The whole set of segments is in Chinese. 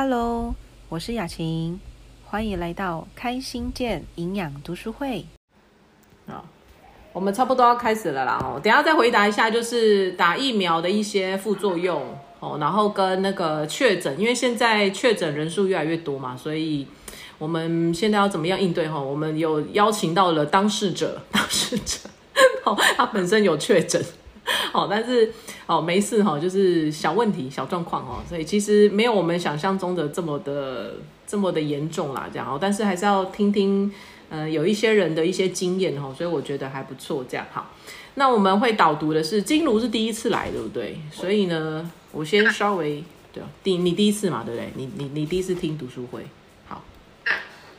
Hello，我是雅琴，欢迎来到开心健营养读书会。好，我们差不多要开始了啦哦，等下再回答一下，就是打疫苗的一些副作用哦，然后跟那个确诊，因为现在确诊人数越来越多嘛，所以我们现在要怎么样应对哈？我们有邀请到了当事者，当事者，哦，他本身有确诊。哦，但是哦没事哈，就是小问题、小状况哦，所以其实没有我们想象中的这么的这么的严重啦，这样哦。但是还是要听听，呃，有一些人的一些经验哈，所以我觉得还不错。这样好，那我们会导读的是金炉是第一次来，对不对？所以呢，我先稍微对第你第一次嘛，对不对？你你你第一次听读书会，好，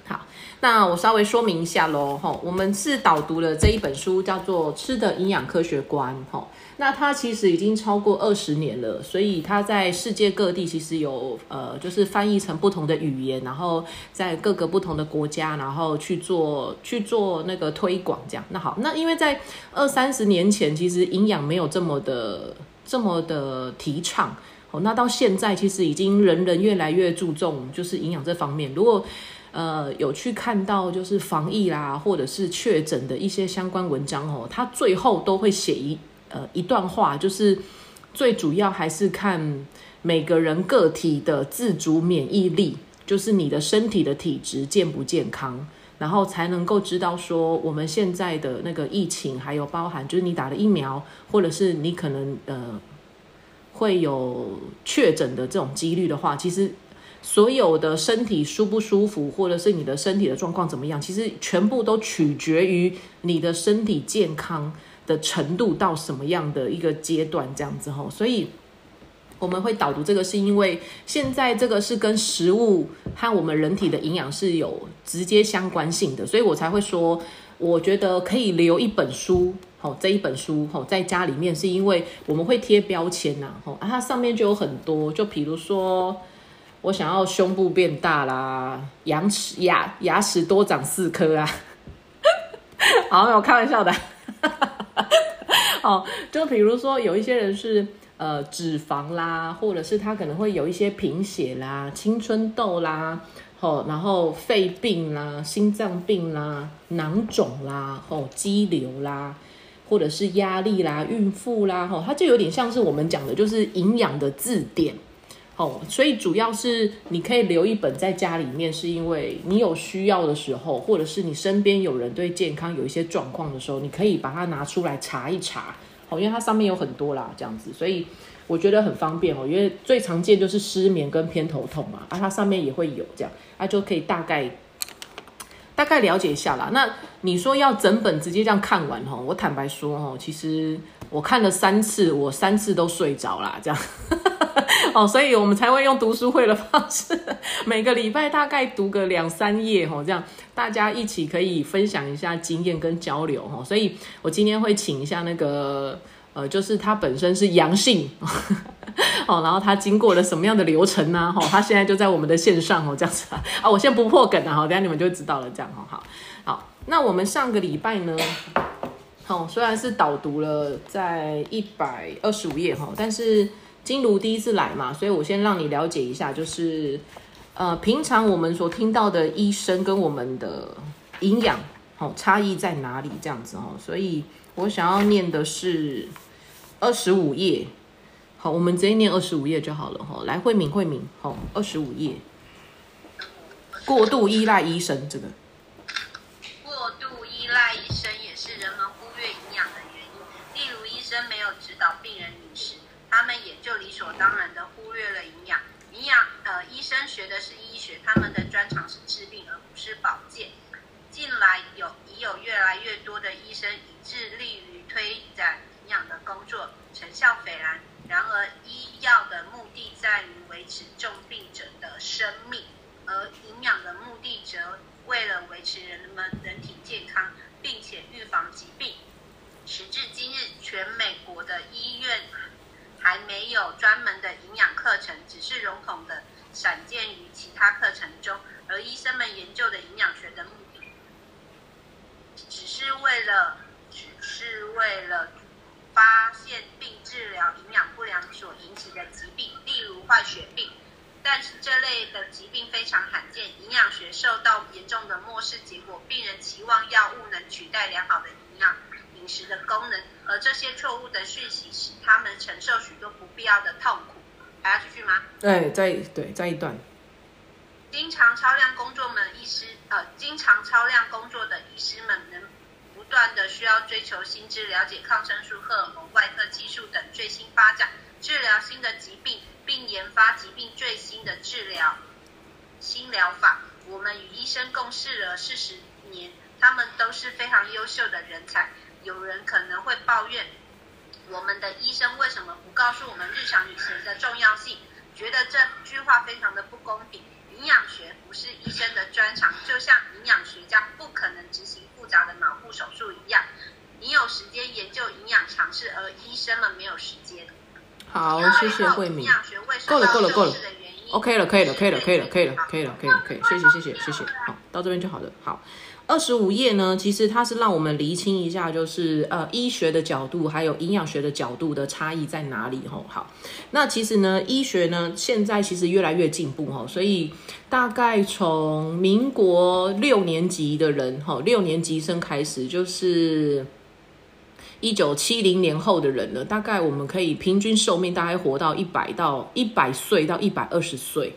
好，那我稍微说明一下喽，哈，我们是导读了这一本书，叫做《吃的营养科学观》，哈。那它其实已经超过二十年了，所以它在世界各地其实有呃，就是翻译成不同的语言，然后在各个不同的国家，然后去做去做那个推广这样。那好，那因为在二三十年前，其实营养没有这么的这么的提倡哦。那到现在，其实已经人人越来越注重就是营养这方面。如果呃有去看到就是防疫啦，或者是确诊的一些相关文章哦，它最后都会写一。呃，一段话就是最主要还是看每个人个体的自主免疫力，就是你的身体的体质健不健康，然后才能够知道说我们现在的那个疫情，还有包含就是你打了疫苗，或者是你可能呃会有确诊的这种几率的话，其实所有的身体舒不舒服，或者是你的身体的状况怎么样，其实全部都取决于你的身体健康。的程度到什么样的一个阶段，这样子吼，所以我们会导读这个，是因为现在这个是跟食物和我们人体的营养是有直接相关性的，所以我才会说，我觉得可以留一本书，吼，这一本书吼在家里面，是因为我们会贴标签呐，吼啊，它上面就有很多，就比如说我想要胸部变大啦，牙齿牙牙齿多长四颗啊，好，我开玩笑的。哦，就比如说有一些人是呃脂肪啦，或者是他可能会有一些贫血啦、青春痘啦，哦，然后肺病啦、心脏病啦、囊肿啦、哦肌瘤啦，或者是压力啦、孕妇啦，哦，它就有点像是我们讲的，就是营养的字典。哦，所以主要是你可以留一本在家里面，是因为你有需要的时候，或者是你身边有人对健康有一些状况的时候，你可以把它拿出来查一查。哦，因为它上面有很多啦，这样子，所以我觉得很方便哦。因为最常见就是失眠跟偏头痛嘛，啊，它上面也会有这样，啊，就可以大概大概了解一下啦。那你说要整本直接这样看完哈，我坦白说哦，其实我看了三次，我三次都睡着啦，这样。哦，所以我们才会用读书会的方式，每个礼拜大概读个两三页哦，这样大家一起可以分享一下经验跟交流哦。所以我今天会请一下那个呃，就是他本身是阳性哦，然后他经过了什么样的流程呢？哈，他现在就在我们的线上哦，这样子啊。啊，我先不破梗了哈，等下你们就知道了，这样哈。好，好，那我们上个礼拜呢，哦，虽然是导读了在一百二十五页哈，但是。金如第一次来嘛，所以我先让你了解一下，就是，呃，平常我们所听到的医生跟我们的营养，好差异在哪里？这样子哦，所以我想要念的是二十五页。好，我们直接念二十五页就好了哈。来，慧敏，慧敏，好，二十五页。过度依赖医生，这个。过度依赖医生也是人们忽略营养的原因。例如，医生没有指导病人饮食，他们也就理所当然的忽略了营养。营养，呃，医生学的是医学，他们的专长是治病，而不是保健。近来有已有越来越多的医生以致力于推展营养的工作，成效斐然。而，医药的目的在于维持重病者的生命，而营养的目的则为了维持人们人体健康，并且预防疾病。时至今日，全美国的医院。还没有专门的营养课程，只是笼统的散见于其他课程中。而医生们研究的营养学的目的，只是为了，只是为了发现并治疗营养不良所引起的疾病，例如坏血病。但是这类的疾病非常罕见，营养学受到严重的漠视，结果病人期望药物能取代良好的营养饮食的功能，而这些错误的讯息使他们承受许多不必要的痛苦。还要继续吗？对，再对再一段。经常超量工作们医师，呃，经常超量工作的医师们能不不断的需要追求新知，了解抗生素、荷尔蒙、外科技术等最新发展，治疗新的疾病，并研发疾病最新的治疗新疗法。我们与医生共事了四十年，他们都是非常优秀的人才。有人可能会抱怨，我们的医生为什么不告诉我们日常饮食的重要性？觉得这句话非常的不公平。营养学不是医生的专长，就像营养学家不可能执行复杂的脑部手术一样。你有时间研究营养常识，而医生们没有时间。好，谢谢慧敏营。养学会受够了到够了够了 OK 了，可以了，可以了，可以了，可以了，可以了，可以了，可以，谢谢，谢谢，谢谢。好，到这边就好了。好，二十五页呢，其实它是让我们厘清一下，就是呃医学的角度还有营养学的角度的差异在哪里吼。好，那其实呢，医学呢现在其实越来越进步吼，所以大概从民国六年级的人吼，六年级生开始就是。一九七零年后的人呢，大概我们可以平均寿命大概活到一百到一百岁到一百二十岁，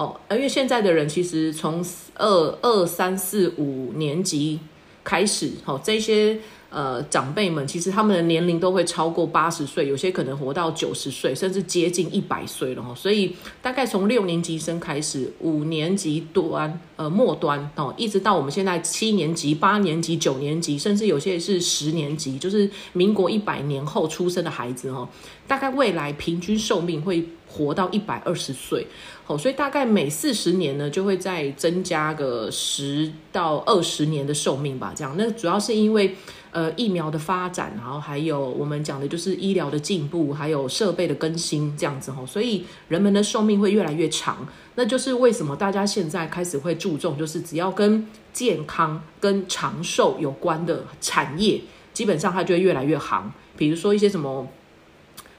哦，因为现在的人其实从二二三四五年级开始，哦，这些呃长辈们其实他们的年龄都会超过八十岁，有些可能活到九十岁，甚至接近一百岁了哈。所以大概从六年级生开始，五年级端呃末端哦，一直到我们现在七年级、八年级、九年级，甚至有些是十年级，就是民国一百年后出生的孩子哦，大概未来平均寿命会活到一百二十岁。哦，所以大概每四十年呢，就会再增加个十到二十年的寿命吧。这样，那主要是因为呃疫苗的发展，然后还有我们讲的就是医疗的进步，还有设备的更新这样子哈，所以人们的寿命会越来越长。那就是为什么大家现在开始会注重，就是只要跟健康、跟长寿有关的产业，基本上它就会越来越行。比如说一些什么。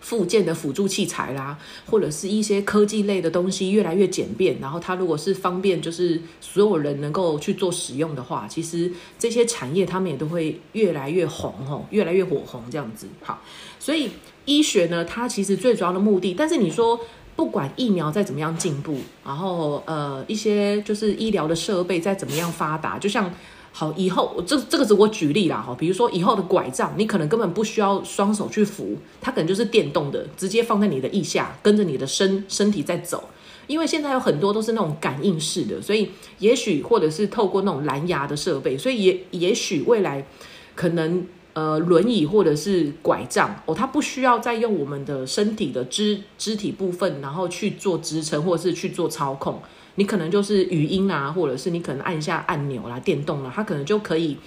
附件的辅助器材啦，或者是一些科技类的东西越来越简便，然后它如果是方便，就是所有人能够去做使用的话，其实这些产业他们也都会越来越红吼，越来越火红这样子。好，所以医学呢，它其实最主要的目的，但是你说不管疫苗再怎么样进步，然后呃一些就是医疗的设备再怎么样发达，就像。好，以后这这个是我举例啦哈，比如说以后的拐杖，你可能根本不需要双手去扶，它可能就是电动的，直接放在你的腋下，跟着你的身身体在走。因为现在有很多都是那种感应式的，所以也许或者是透过那种蓝牙的设备，所以也也许未来可能呃轮椅或者是拐杖哦，它不需要再用我们的身体的肢肢体部分，然后去做支撑或者是去做操控。你可能就是语音啊，或者是你可能按一下按钮啦、电动啦，它可能就可以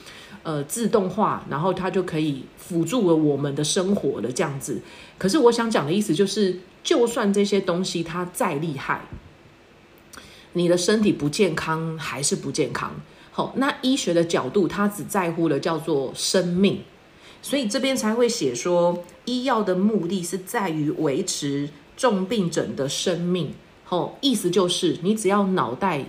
呃自动化，然后它就可以辅助了我们的生活的这样子。可是我想讲的意思就是，就算这些东西它再厉害，你的身体不健康还是不健康。好，那医学的角度，它只在乎的叫做生命，所以这边才会写说，医药的目的是在于维持重病者的生命。吼，意思就是你只要脑袋，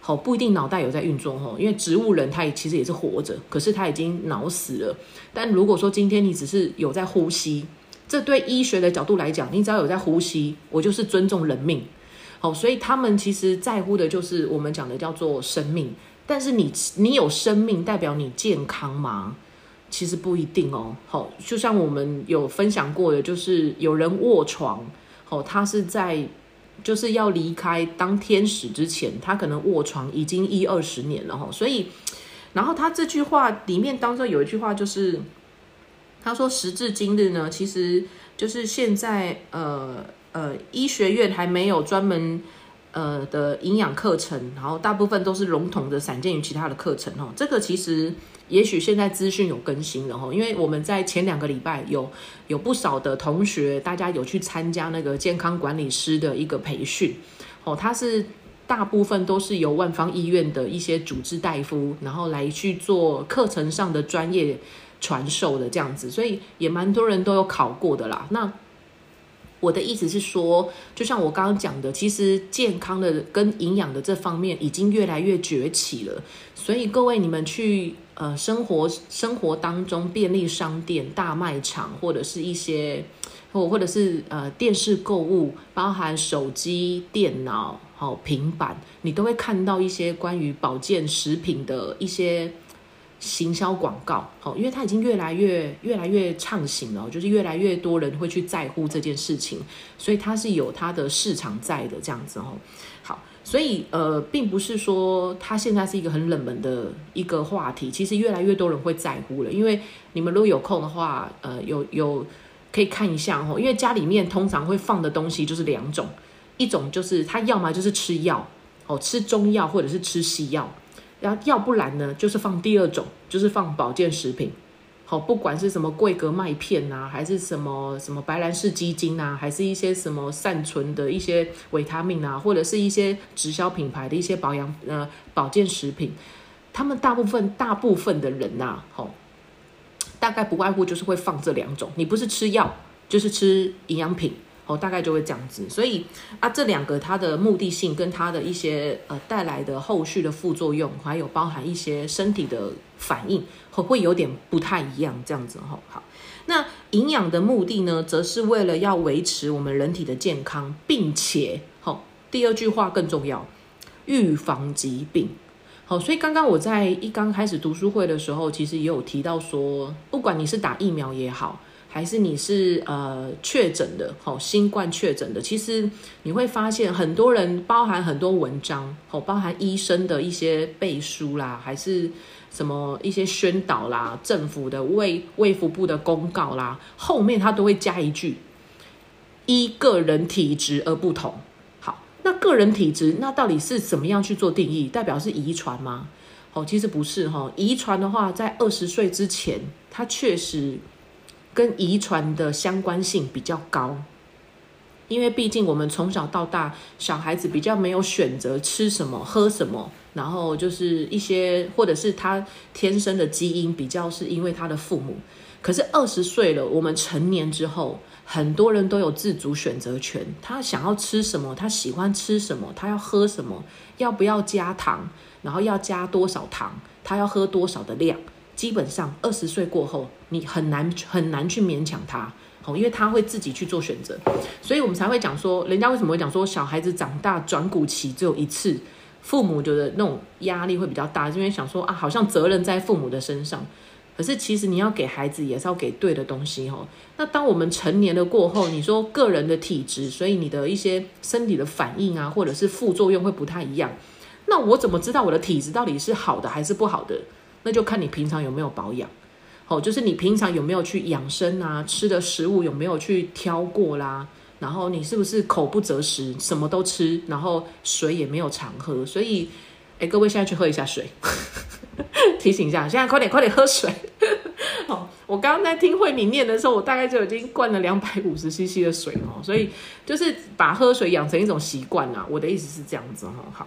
好不一定脑袋有在运作吼，因为植物人他也其实也是活着，可是他已经脑死了。但如果说今天你只是有在呼吸，这对医学的角度来讲，你只要有在呼吸，我就是尊重人命。好，所以他们其实在乎的就是我们讲的叫做生命。但是你你有生命，代表你健康吗？其实不一定哦。好，就像我们有分享过的，就是有人卧床，好，他是在。就是要离开当天使之前，他可能卧床已经一二十年了哈，所以，然后他这句话里面当中有一句话就是，他说时至今日呢，其实就是现在呃呃医学院还没有专门呃的营养课程，然后大部分都是笼统的散见于其他的课程哦，这个其实。也许现在资讯有更新了哈，因为我们在前两个礼拜有有不少的同学，大家有去参加那个健康管理师的一个培训，哦，他是大部分都是由万方医院的一些主治大夫，然后来去做课程上的专业传授的这样子，所以也蛮多人都有考过的啦。那我的意思是说，就像我刚刚讲的，其实健康的跟营养的这方面已经越来越崛起了。所以各位，你们去呃生活生活当中，便利商店、大卖场，或者是一些或或者是呃电视购物，包含手机、电脑、好平板，你都会看到一些关于保健食品的一些。行销广告，好，因为它已经越来越越来越畅行了，就是越来越多人会去在乎这件事情，所以它是有它的市场在的这样子哦。所以呃，并不是说它现在是一个很冷门的一个话题，其实越来越多人会在乎了。因为你们如果有空的话，呃，有有可以看一下哦，因为家里面通常会放的东西就是两种，一种就是他要么就是吃药，哦，吃中药或者是吃西药。要要不然呢，就是放第二种，就是放保健食品。好，不管是什么桂格麦片啊，还是什么什么白兰氏基金啊，还是一些什么善存的一些维他命啊，或者是一些直销品牌的一些保养呃保健食品，他们大部分大部分的人呐，好，大概不外乎就是会放这两种。你不是吃药，就是吃营养品。哦，大概就会这样子，所以啊，这两个它的目的性跟它的一些呃带来的后续的副作用，还有包含一些身体的反应，会会有点不太一样，这样子哈。好，那营养的目的呢，则是为了要维持我们人体的健康，并且好，第二句话更重要，预防疾病。好，所以刚刚我在一刚开始读书会的时候，其实也有提到说，不管你是打疫苗也好。还是你是呃确诊的，好新冠确诊的，其实你会发现很多人，包含很多文章，好包含医生的一些背书啦，还是什么一些宣导啦，政府的卫卫福部的公告啦，后面他都会加一句，依个人体质而不同。好，那个人体质那到底是怎么样去做定义？代表是遗传吗？哦，其实不是哈，遗传的话，在二十岁之前，它确实。跟遗传的相关性比较高，因为毕竟我们从小到大，小孩子比较没有选择吃什么、喝什么，然后就是一些或者是他天生的基因比较是因为他的父母。可是二十岁了，我们成年之后，很多人都有自主选择权，他想要吃什么，他喜欢吃什么，他要喝什么，要不要加糖，然后要加多少糖，他要喝多少的量。基本上二十岁过后，你很难很难去勉强他，好，因为他会自己去做选择，所以我们才会讲说，人家为什么会讲说小孩子长大转骨期只有一次，父母觉得那种压力会比较大，因为想说啊，好像责任在父母的身上，可是其实你要给孩子也是要给对的东西哦。那当我们成年了过后，你说个人的体质，所以你的一些身体的反应啊，或者是副作用会不太一样，那我怎么知道我的体质到底是好的还是不好的？那就看你平常有没有保养，好，就是你平常有没有去养生啊，吃的食物有没有去挑过啦，然后你是不是口不择食，什么都吃，然后水也没有常喝，所以，哎，各位现在去喝一下水，提醒一下，现在快点快点喝水。好，我刚刚在听慧敏念的时候，我大概就已经灌了两百五十 CC 的水哦，所以就是把喝水养成一种习惯啊。我的意思是这样子哈，好。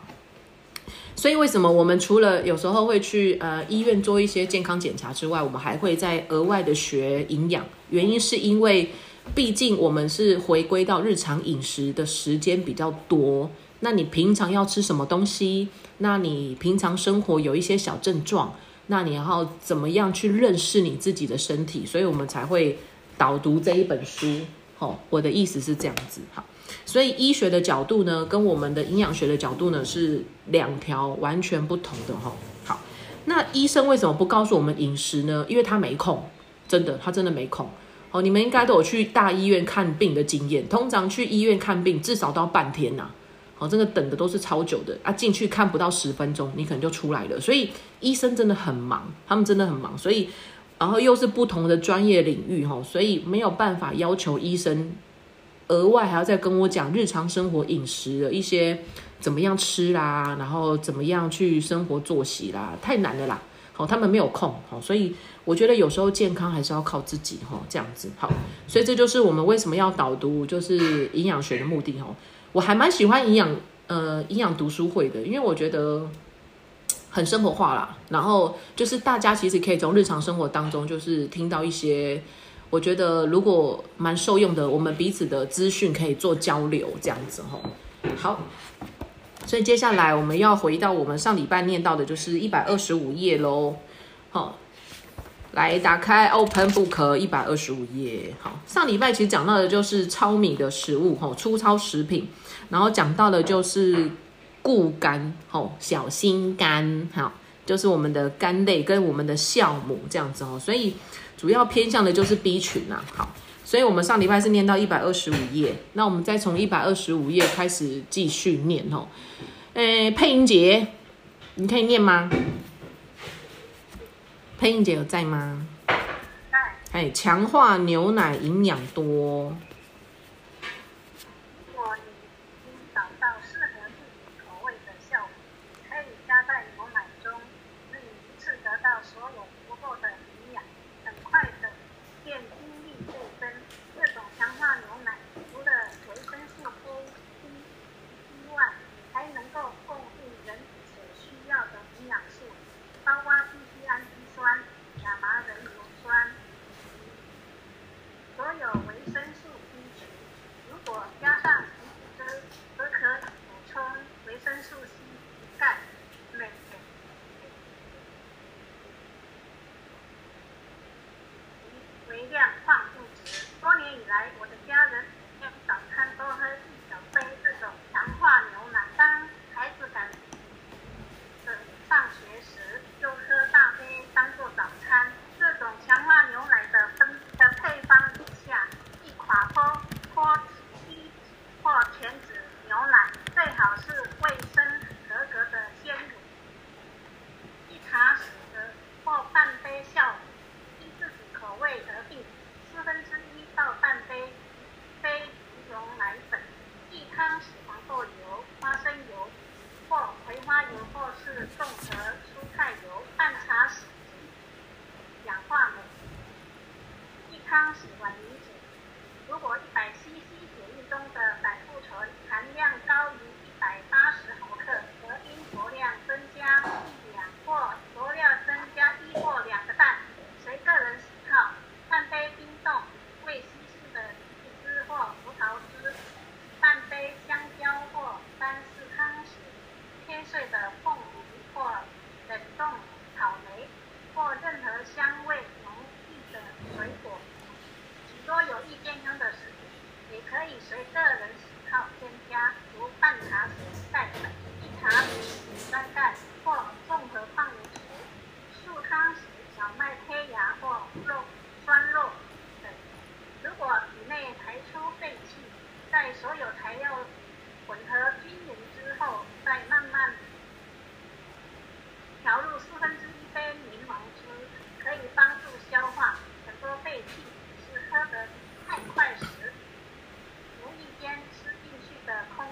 所以为什么我们除了有时候会去呃医院做一些健康检查之外，我们还会在额外的学营养？原因是因为，毕竟我们是回归到日常饮食的时间比较多。那你平常要吃什么东西？那你平常生活有一些小症状，那你要怎么样去认识你自己的身体？所以我们才会导读这一本书。好，我的意思是这样子。好。所以医学的角度呢，跟我们的营养学的角度呢是两条完全不同的哈。好，那医生为什么不告诉我们饮食呢？因为他没空，真的，他真的没空。哦，你们应该都有去大医院看病的经验，通常去医院看病至少都要半天呐。好，真的等的都是超久的啊，进去看不到十分钟，你可能就出来了。所以医生真的很忙，他们真的很忙。所以，然后又是不同的专业领域哈，所以没有办法要求医生。额外还要再跟我讲日常生活饮食的一些怎么样吃啦，然后怎么样去生活作息啦，太难了啦。好，他们没有空，好，所以我觉得有时候健康还是要靠自己哈，这样子好。所以这就是我们为什么要导读，就是营养学的目的哈。我还蛮喜欢营养呃营养读书会的，因为我觉得很生活化啦。然后就是大家其实可以从日常生活当中，就是听到一些。我觉得如果蛮受用的，我们彼此的资讯可以做交流，这样子吼。好，所以接下来我们要回到我们上礼拜念到的，就是一百二十五页喽。好，来打开 Open Book 一百二十五页。好，上礼拜其实讲到的就是糙米的食物，吼，粗糙食品，然后讲到的就是固肝，吼，小心肝，好，就是我们的肝类跟我们的酵母这样子哦，所以。主要偏向的就是 B 群呐，好，所以我们上礼拜是念到一百二十五页，那我们再从一百二十五页开始继续念哦。诶，配音姐，你可以念吗？配音姐有在吗？在。哎，强化牛奶营养多。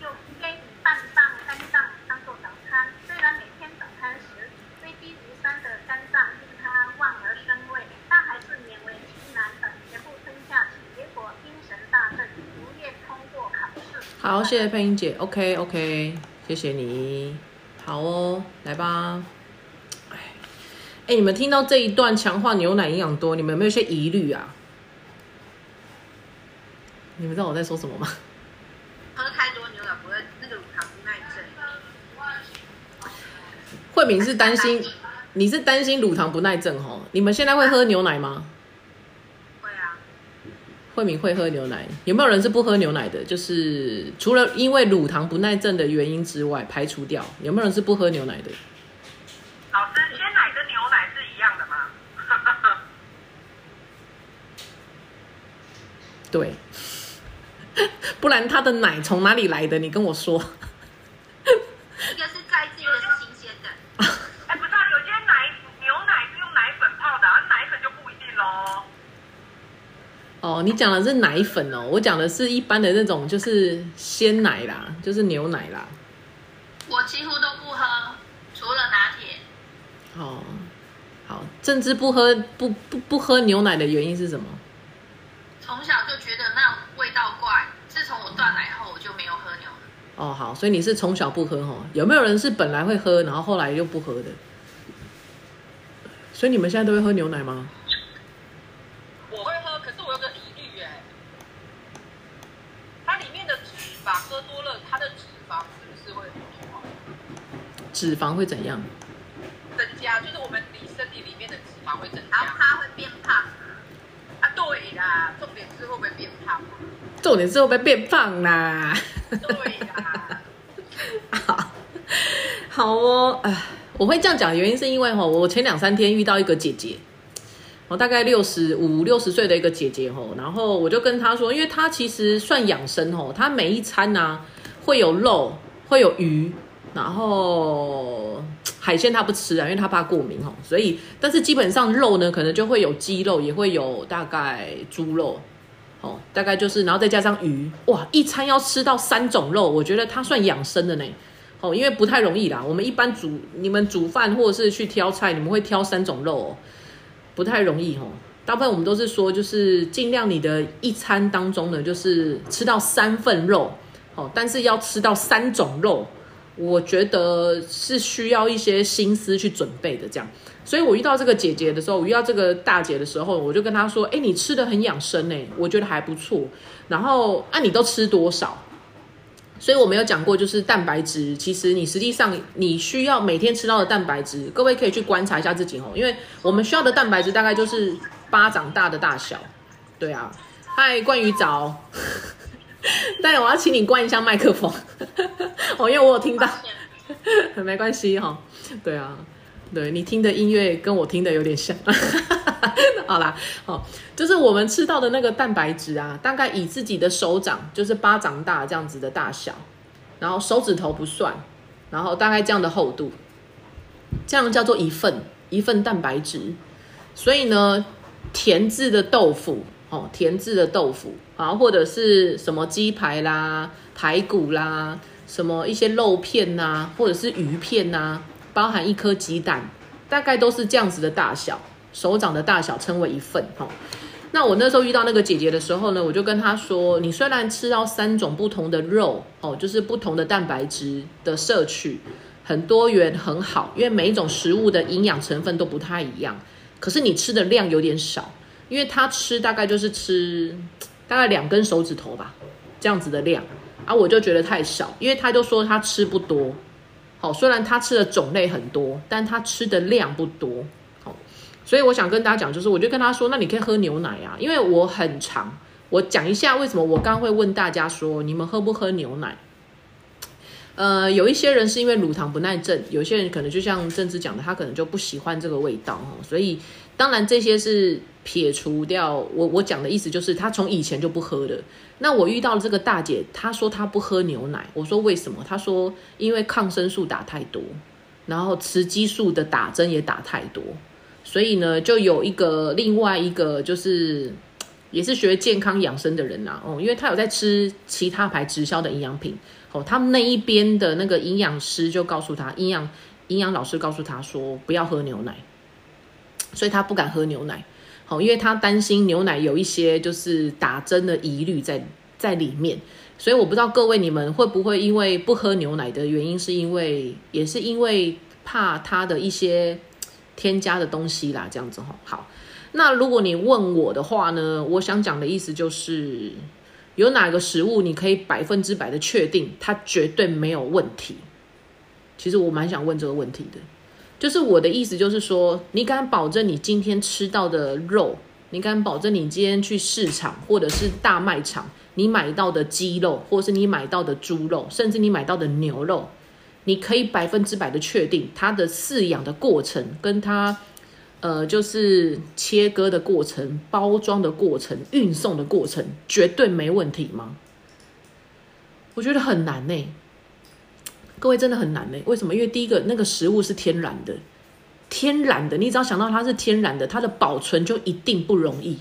用 A 半磅肝脏当做早餐，虽然每好，谢谢佩英姐，OK OK，谢谢你，好哦，来吧。哎，哎，你们听到这一段强化牛奶营养多，你们有没有一些疑虑啊？你们知道我在说什么吗？喝太多牛奶不会那个乳糖不耐症。慧敏是担心，你是担心乳糖不耐症哦？你们现在会喝牛奶吗？慧敏会喝牛奶，有没有人是不喝牛奶的？就是除了因为乳糖不耐症的原因之外，排除掉，有没有人是不喝牛奶的？老师，鲜奶跟牛奶是一样的吗？对，不然他的奶从哪里来的？你跟我说。一个是再制，一个是新鲜的。哎，不是、啊，有些奶牛奶是用奶粉泡的、啊，奶粉就不一定喽。哦，你讲的是奶粉哦，我讲的是一般的那种，就是鲜奶啦，就是牛奶啦。我几乎都不喝，除了拿铁。哦，好，政治不喝不不不喝牛奶的原因是什么？从小就觉得那味道怪，自从我断奶后，我就没有喝牛奶。哦，好，所以你是从小不喝哈？有没有人是本来会喝，然后后来又不喝的？所以你们现在都会喝牛奶吗？脂肪会怎样？增加？就是我们你身体里面的脂肪会增然后加。它会变胖。啊，对啦，重点是会不会变胖？重点是会不会变胖啦？对啦，好，好哦，哎，我会这样讲的原因是因为哈，我前两三天遇到一个姐姐，我大概六十五六十岁的一个姐姐吼，然后我就跟她说，因为她其实算养生吼，她每一餐呢、会有肉，会有鱼，然后海鲜她不吃啊，因为她怕过敏哦，所以但是基本上肉呢，可能就会有鸡肉，也会有大概猪肉。哦，大概就是，然后再加上鱼，哇，一餐要吃到三种肉，我觉得它算养生的呢。哦，因为不太容易啦。我们一般煮，你们煮饭或者是去挑菜，你们会挑三种肉哦，不太容易哦。大部分我们都是说，就是尽量你的一餐当中呢，就是吃到三份肉，哦，但是要吃到三种肉，我觉得是需要一些心思去准备的这样。所以我遇到这个姐姐的时候，我遇到这个大姐的时候，我就跟她说：“哎，你吃的很养生呢，我觉得还不错。然后，啊，你都吃多少？”所以我没有讲过，就是蛋白质，其实你实际上你需要每天吃到的蛋白质，各位可以去观察一下自己哦，因为我们需要的蛋白质大概就是巴掌大的大小。对啊，嗨，冠宇早，但我要请你关一下麦克风。哦，因为我有听到，没关系哈、对啊。对你听的音乐跟我听的有点像，好啦，哦，就是我们吃到的那个蛋白质啊，大概以自己的手掌，就是巴掌大这样子的大小，然后手指头不算，然后大概这样的厚度，这样叫做一份一份蛋白质。所以呢，甜制的豆腐，哦，甜制的豆腐，啊，或者是什么鸡排啦、排骨啦，什么一些肉片呐、或者是鱼片呐、包含一颗鸡蛋，大概都是这样子的大小，手掌的大小称为一份哈。那我那时候遇到那个姐姐的时候呢，我就跟她说，你虽然吃到三种不同的肉哦，就是不同的蛋白质的摄取，很多元很好，因为每一种食物的营养成分都不太一样，可是你吃的量有点少，因为他吃大概就是吃大概两根手指头吧，这样子的量啊，我就觉得太少，因为他就说他吃不多。好，虽然他吃的种类很多，但他吃的量不多。好，所以我想跟大家讲，就是我就跟他说，那你可以喝牛奶啊，因为我很长。我讲一下为什么我刚会问大家说，你们喝不喝牛奶？呃，有一些人是因为乳糖不耐症，有些人可能就像政治讲的，他可能就不喜欢这个味道哦。所以当然这些是撇除掉。我我讲的意思就是，他从以前就不喝的。那我遇到了这个大姐，她说她不喝牛奶，我说为什么？她说因为抗生素打太多，然后雌激素的打针也打太多，所以呢，就有一个另外一个就是也是学健康养生的人呐、哦，因为他有在吃其他牌直销的营养品，哦，他们那一边的那个营养师就告诉他，营养营养老师告诉他说不要喝牛奶，所以他不敢喝牛奶。好，因为他担心牛奶有一些就是打针的疑虑在在里面，所以我不知道各位你们会不会因为不喝牛奶的原因，是因为也是因为怕它的一些添加的东西啦，这样子哈。好，那如果你问我的话呢，我想讲的意思就是，有哪个食物你可以百分之百的确定它绝对没有问题？其实我蛮想问这个问题的，就是我的意思就是说，你敢保证你今天吃到的肉，你敢保证你今天去市场或者是大卖场，你买到的鸡肉，或是你买到的猪肉，甚至你买到的牛肉，你可以百分之百的确定它的饲养的过程跟它。呃，就是切割的过程、包装的过程、运送的过程，绝对没问题吗？我觉得很难呢、各位真的很难呢、为什么？因为第一个，那个食物是天然的，天然的，你只要想到它是天然的，它的保存就一定不容易，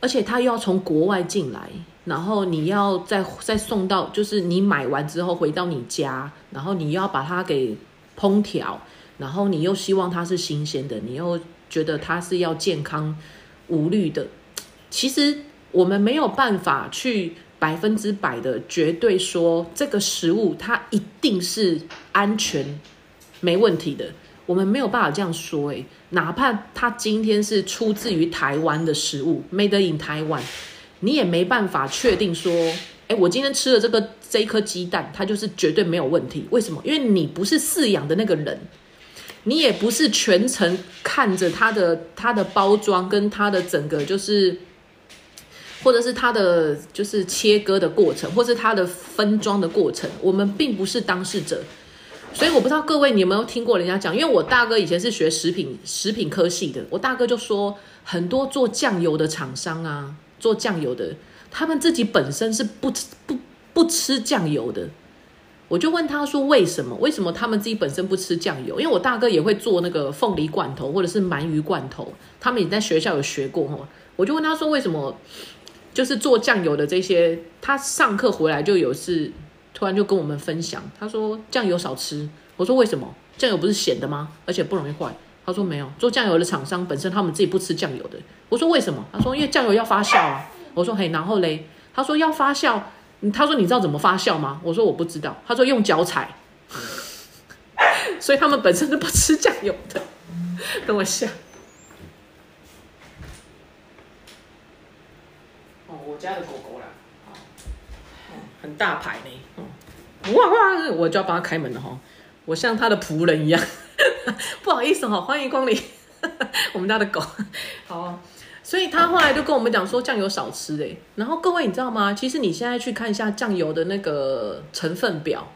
而且它又要从国外进来，然后你要再再送到，就是你买完之后回到你家，然后你要把它给烹调，然后你又希望它是新鲜的，你又觉得它是要健康无虑的。其实我们没有办法去百分之百的绝对说这个食物它一定是安全没问题的，我们没有办法这样说。诶，哪怕它今天是出自于台湾的食物，made in 台湾，你也没办法确定说，诶，我今天吃了这个这一颗鸡蛋，它就是绝对没有问题。为什么？因为你不是饲养的那个人。你也不是全程看着它的它的包装跟它的整个就是，或者是它的就是切割的过程，或是它的分装的过程，我们并不是当事者，所以我不知道各位你有没有听过人家讲，因为我大哥以前是学食品食品科系的，我大哥就说很多做酱油的厂商啊，做酱油的，他们自己本身是不吃不不吃酱油的。我就问他说：“为什么？为什么他们自己本身不吃酱油？因为我大哥也会做那个凤梨罐头或者是鳗鱼罐头，他们也在学校有学过哦。我就问他说：为什么就是做酱油的这些？他上课回来就有一次突然就跟我们分享，他说酱油少吃。我说为什么？酱油不是咸的吗？而且不容易坏。他说没有，做酱油的厂商本身他们自己不吃酱油的。我说为什么？他说因为酱油要发酵啊。我说嘿，然后嘞，他说要发酵。”他说：“你知道怎么发酵吗？”我说：“我不知道。”他说：“用脚踩。”所以他们本身就不吃酱油的。等我下。哦，我我家的狗狗啦，很大牌呢。哇哇！我就要帮他开门了哈。我像他的仆人一样。不好意思哈，欢迎光临 我们家的狗。好。所以他后来就跟我们讲说酱油少吃哎，然后各位你知道吗？其实你现在去看一下酱油的那个成分表，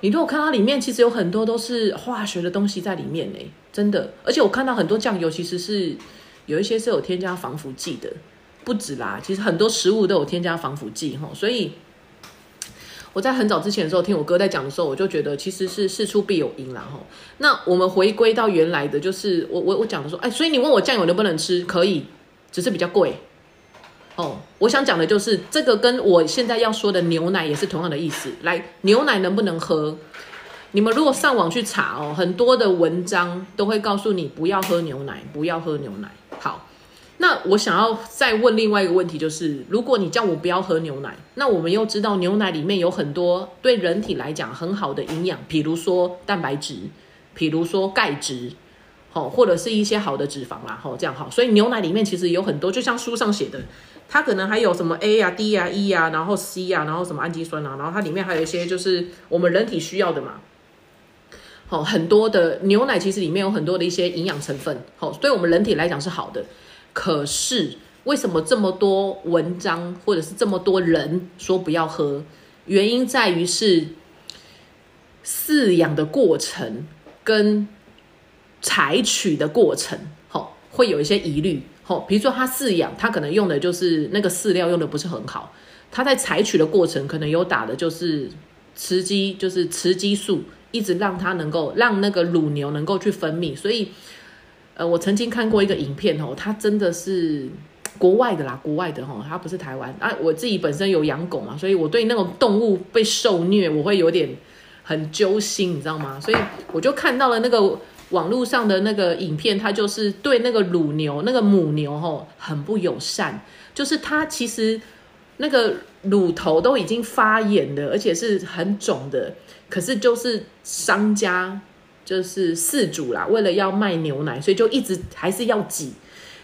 你如果看到里面其实有很多都是化学的东西在里面呢，真的。而且我看到很多酱油其实是有一些是有添加防腐剂的，不止啦，其实很多食物都有添加防腐剂哈。所以我在很早之前的时候听我哥在讲的时候，我就觉得其实是事出必有因啦哈。那我们回归到原来的，就是我我我讲的说，哎，所以你问我酱油能不能吃，可以。只是比较贵，哦，我想讲的就是这个跟我现在要说的牛奶也是同样的意思。来，牛奶能不能喝？你们如果上网去查哦，很多的文章都会告诉你不要喝牛奶，不要喝牛奶。那我想要再问另外一个问题，就是如果你叫我不要喝牛奶，那我们又知道牛奶里面有很多对人体来讲很好的营养，比如说蛋白质，比如说钙质。哦，或者是一些好的脂肪啦，吼，这样好，所以牛奶里面其实有很多，就像书上写的，它可能还有什么 A 呀、D 呀、E 呀，然后 C 呀，然后什么氨基酸啊，然后它里面还有一些就是我们人体需要的嘛。好，很多的牛奶其实里面有很多的一些营养成分，好，对我们人体来讲是好的。可是为什么这么多文章或者是这么多人说不要喝？原因在于是饲养的过程跟。采取的过程，好，会有一些疑虑，好，比如说他饲养，他可能用的就是那个饲料用的不是很好，他在采取的过程可能有打的就是雌激，就是雌激素，一直让它能够让那个乳牛能够去分泌，所以，呃，我曾经看过一个影片哦，它真的是国外的啦，国外的哈，它不是台湾啊，我自己本身有养狗嘛，所以我对那种动物被受虐，我会有点很揪心，你知道吗？所以我就看到了那个。网络上的那个影片，它就是对那个乳牛、那个母牛吼很不友善，就是它其实那个乳头都已经发炎了，而且是很肿的，可是就是商家就是饲主啦，为了要卖牛奶，所以就一直还是要挤。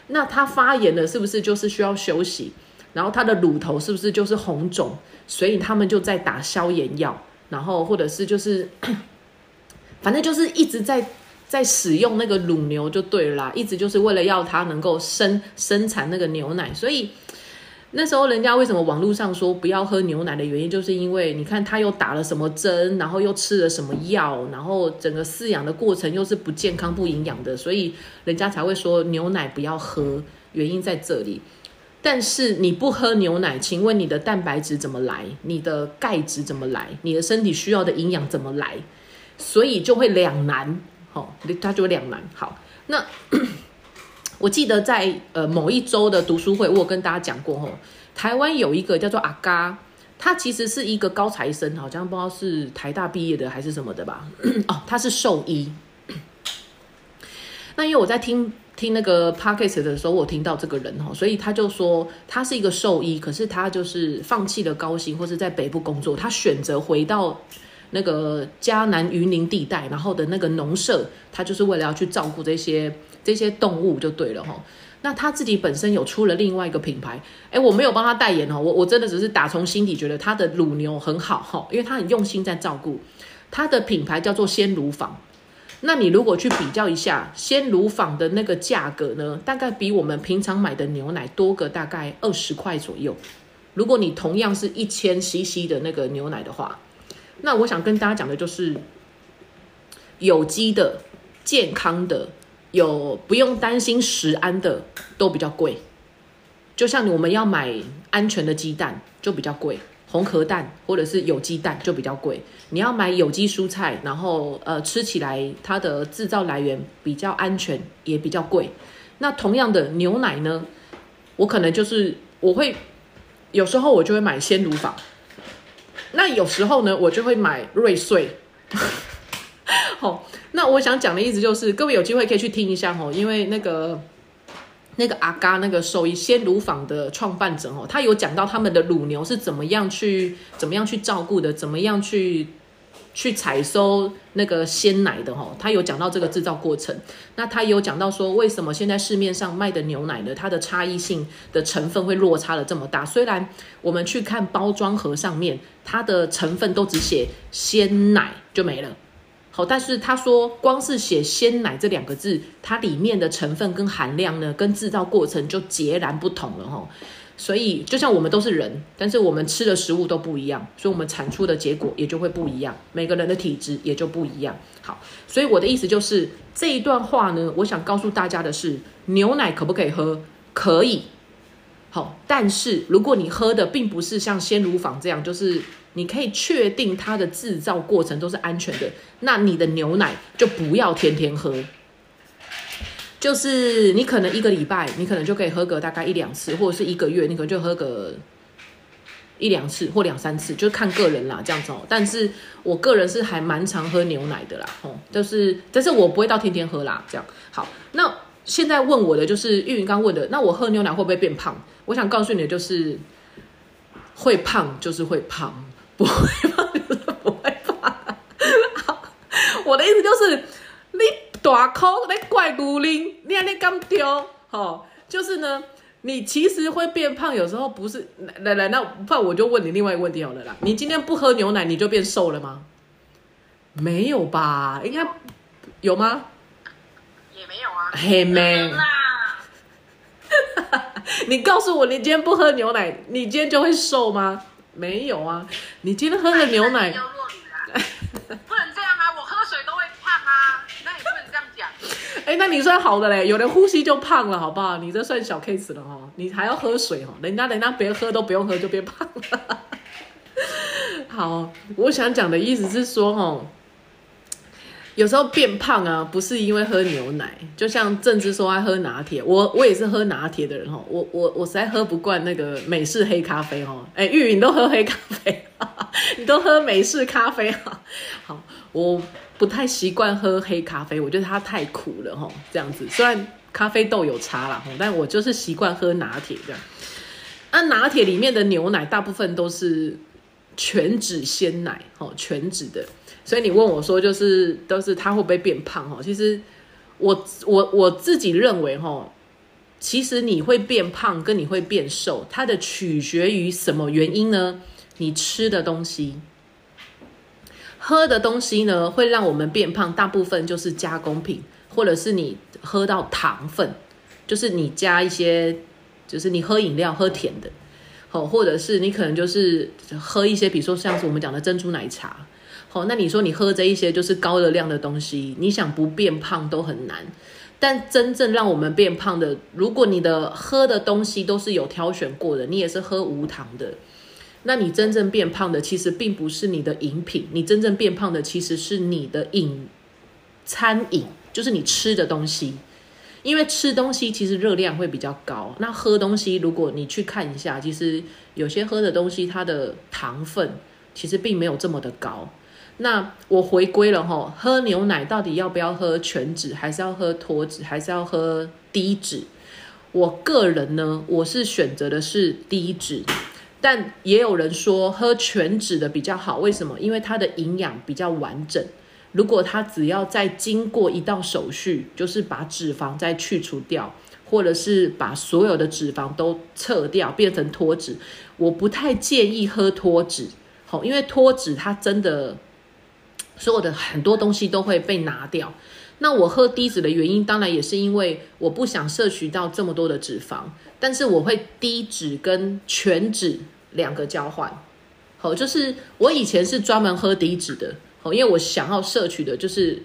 那它发炎了，是不是就是需要休息？然后它的乳头是不是就是红肿？所以他们就在打消炎药，然后或者是就是，反正就是一直在在使用那个乳牛就对了啦，一直就是为了要它能够生生产那个牛奶，所以那时候人家为什么网络上说不要喝牛奶的原因，就是因为你看他又打了什么针，然后又吃了什么药，然后整个饲养的过程又是不健康、不营养的，所以人家才会说牛奶不要喝，原因在这里。但是你不喝牛奶，请问你的蛋白质怎么来？你的钙质怎么来？你的身体需要的营养怎么来？所以就会两难，好、它就会两难。好，那我记得在呃某一周的读书会，我有跟大家讲过，吼，台湾有一个叫做阿嘎，他其实是一个高材生，好像不知道是台大毕业的还是什么的吧？哦，他是兽医。那因为我在听听那个 podcast 的时候，我听到这个人哈，所以他就说他是一个兽医，可是他就是放弃了高薪或是在北部工作，他选择回到那个迦南云林地带，然后的那个农舍，他就是为了要去照顾这些这些动物就对了哈。那他自己本身有出了另外一个品牌，哎，我没有帮他代言哦，我我真的只是打从心底觉得他的乳牛很好哈，因为他很用心在照顾。他的品牌叫做鲜乳坊。那你如果去比较一下鲜乳坊的那个价格呢，大概比我们平常买的牛奶多个大概二十块左右。如果你同样是一千 CC 的那个牛奶的话，那我想跟大家讲的就是，有机的、健康的、有不用担心食安的都比较贵。就像我们要买安全的鸡蛋就比较贵，红壳蛋或者是有机蛋就比较贵。你要买有机蔬菜，然后呃吃起来它的制造来源比较安全，也比较贵。那同样的牛奶呢，我可能就是我会有时候我就会买鲜乳坊，那有时候呢我就会买瑞穗。好，那我想讲的意思就是，各位有机会可以去听一下哦，因为那个。那个阿嘎那个兽医鲜乳坊的创办者哦，他有讲到他们的乳牛是怎么样去怎么样去照顾的，怎么样去去采收那个鲜奶的哦，他有讲到这个制造过程。那他有讲到说，为什么现在市面上卖的牛奶呢，它的差异性的成分会落差的这么大？虽然我们去看包装盒上面，它的成分都只写鲜奶就没了。但是他说，光是写“鲜奶”这两个字，它里面的成分跟含量呢，跟制造过程就截然不同了哈。所以，就像我们都是人，但是我们吃的食物都不一样，所以我们产出的结果也就会不一样，每个人的体质也就不一样。好，所以我的意思就是这一段话呢，我想告诉大家的是，牛奶可不可以喝？可以。好，但是如果你喝的并不是像鲜乳坊这样，就是你可以确定它的制造过程都是安全的，那你的牛奶就不要天天喝。就是你可能一个礼拜，你可能就可以喝个大概一两次，或者是一个月，你可能就喝个一两次或两三次，就看个人啦，这样子哦。但是我个人是还蛮常喝牛奶的啦，哦，就是，但是我不会到天天喝啦，这样。好，那现在问我的就是玉云刚问的，那我喝牛奶会不会变胖？我想告诉你的就是，会胖就是会胖，不会胖就是不会吧。我的意思就是，你大口在怪孤零，你还你敢丢？哦，就是呢，你其实会变胖，有时候不是。来来，那不然我就问你另外一个问题好了啦，你今天不喝牛奶，你就变瘦了吗？没有吧？应该有吗？也没有啊。嘿妹。啦，你告诉我，你今天不喝牛奶，你今天就会瘦吗？没有啊，你今天喝了牛奶 不能这样啊！我喝水都会胖啊，那你不能这样讲。哎，那你算好的嘞，有人呼吸就胖了，好不好？你这算小 case 了哦，你还要喝水哦，人家人家别喝都不用喝就变胖了。好，我想讲的意思是说，哦，有时候变胖啊，不是因为喝牛奶，就像政治说爱喝拿铁，我我也是喝拿铁的人哦，我我我实在喝不惯那个美式黑咖啡哦，哎，玉你都喝黑咖啡，你都喝美式咖啡啊，好，我不太习惯喝黑咖啡，我觉得它太苦了哈，这样子，虽然咖啡豆有差啦，但我就是习惯喝拿铁这样。那拿铁里面的牛奶大部分都是全脂鲜奶，哦，全脂的。所以你问我说，就是都是他会不会变胖？哦，其实我我我自己认为，哈，其实你会变胖跟你会变瘦，它的取决于什么原因呢？你吃的东西。喝的东西呢，会让我们变胖，大部分就是加工品，或者是你喝到糖分，就是你加一些，就是你喝饮料喝甜的，哦，或者是你可能就是喝一些，比如说像是我们讲的珍珠奶茶，好，那你说你喝这一些就是高热量的东西，你想不变胖都很难。但真正让我们变胖的，如果你的喝的东西都是有挑选过的，你也是喝无糖的。那你真正变胖的，其实并不是你的饮品，你真正变胖的其实是你的饮餐饮，就是你吃的东西。因为吃东西其实热量会比较高，那喝东西如果你去看一下，其实有些喝的东西它的糖分其实并没有这么的高。那我回归了哈，喝牛奶到底要不要喝全脂，还是要喝脱脂，还是要喝低脂？我个人呢，我是选择的是低脂。但也有人说喝全脂的比较好，为什么？因为它的营养比较完整。如果它只要再经过一道手续，就是把脂肪再去除掉，或者是把所有的脂肪都撤掉，变成脱脂，我不太建议喝脱脂。好，因为脱脂它真的所有的很多东西都会被拿掉。那我喝低脂的原因，当然也是因为我不想摄取到这么多的脂肪。但是我会低脂跟全脂两个交换，好，就是我以前是专门喝低脂的，好，因为我想要摄取的就是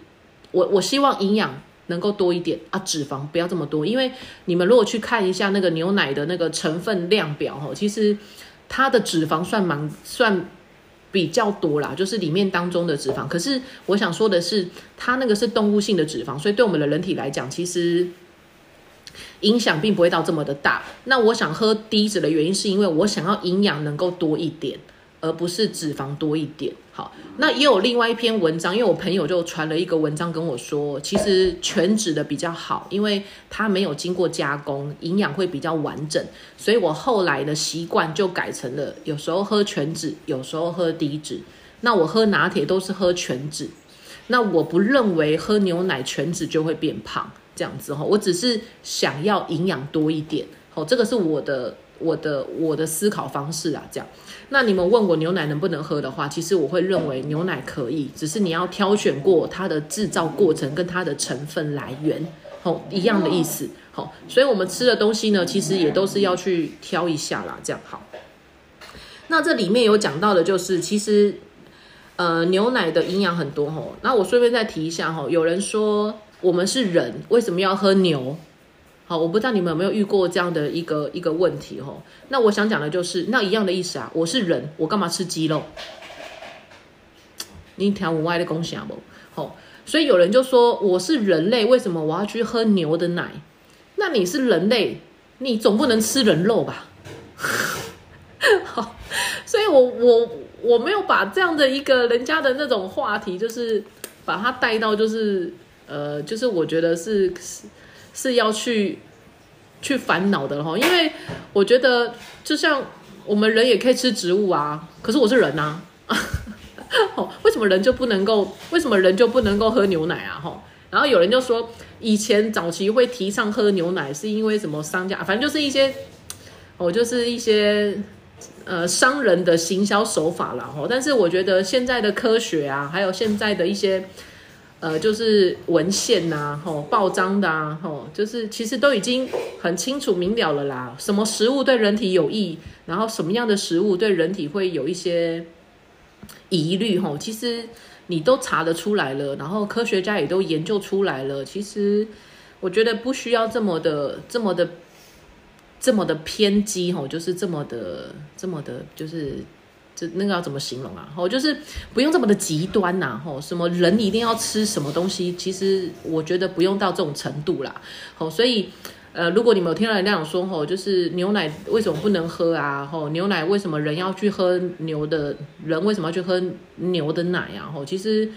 我我希望营养能够多一点啊，脂肪不要这么多。因为你们如果去看一下那个牛奶的那个成分量表，哈，其实它的脂肪算蛮算比较多啦，就是里面当中的脂肪。可是我想说的是，它那个是动物性的脂肪，所以对我们的人体来讲，其实。影响并不会到这么的大。那我想喝低脂的原因，是因为我想要营养能够多一点，而不是脂肪多一点。好，那也有另外一篇文章，因为我朋友就传了一个文章跟我说，其实全脂的比较好，因为它没有经过加工，营养会比较完整。所以我后来的习惯就改成了，有时候喝全脂，有时候喝低脂。那我喝拿铁都是喝全脂。那我不认为喝牛奶全脂就会变胖。这样子哈，我只是想要营养多一点，好，这个是我的我的我的思考方式啊。这样，那你们问我牛奶能不能喝的话，其实我会认为牛奶可以，只是你要挑选过它的制造过程跟它的成分来源，好，一样的意思，好，所以我们吃的东西呢，其实也都是要去挑一下啦。这样好，那这里面有讲到的就是，其实呃牛奶的营养很多吼，那我顺便再提一下哦，有人说。我们是人，为什么要喝牛？好，我不知道你们有没有遇过这样的一个一个问题哈。那我想讲的就是，那一样的意思啊。我是人，我干嘛吃鸡肉？你听我外的共享不？好，所以有人就说我是人类，为什么我要去喝牛的奶？那你是人类，你总不能吃人肉吧？好，所以我我我没有把这样的一个人家的那种话题，就是把它带到就是。呃，就是我觉得是是要去去烦恼的哈，因为我觉得就像我们人也可以吃植物啊，可是我是人呐，哦，为什么人就不能够？为什么人就不能够喝牛奶啊？哈，然后有人就说，以前早期会提倡喝牛奶，是因为什么商家？反正就是一些，哦，就是一些呃商人的行销手法啦。哈。但是我觉得现在的科学啊，还有现在的一些。呃，就是文献呐，吼，报章的啊，吼，就是其实都已经很清楚明了了啦。什么食物对人体有益，然后什么样的食物对人体会有一些疑虑，吼，其实你都查得出来了，然后科学家也都研究出来了。其实我觉得不需要这么的、这么的、这么的偏激，吼，就是这么的、这么的，就是。这那个要怎么形容啊？吼，就是不用这么的极端呐，吼，什么人一定要吃什么东西？其实我觉得不用到这种程度啦，吼，所以呃，如果你们有听到人家说，吼，就是牛奶为什么不能喝啊？吼，牛奶为什么人要去喝牛的？人为什么要去喝牛的奶啊？吼，其实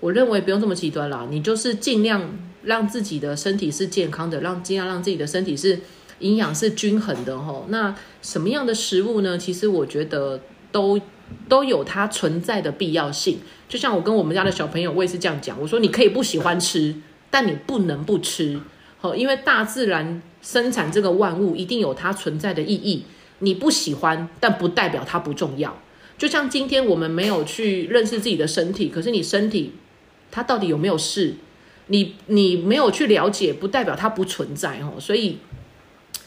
我认为不用这么极端啦，你就是尽量让自己的身体是健康的，让尽量让自己的身体是营养是均衡的吼。那什么样的食物呢？其实我觉得都都有它存在的必要性。就像我跟我们家的小朋友，我也是这样讲，我说你可以不喜欢吃，但你不能不吃。好，因为大自然生产这个万物一定有它存在的意义。你不喜欢，但不代表它不重要。就像今天我们没有去认识自己的身体，可是你身体它到底有没有事？你你没有去了解，不代表它不存在哦。所以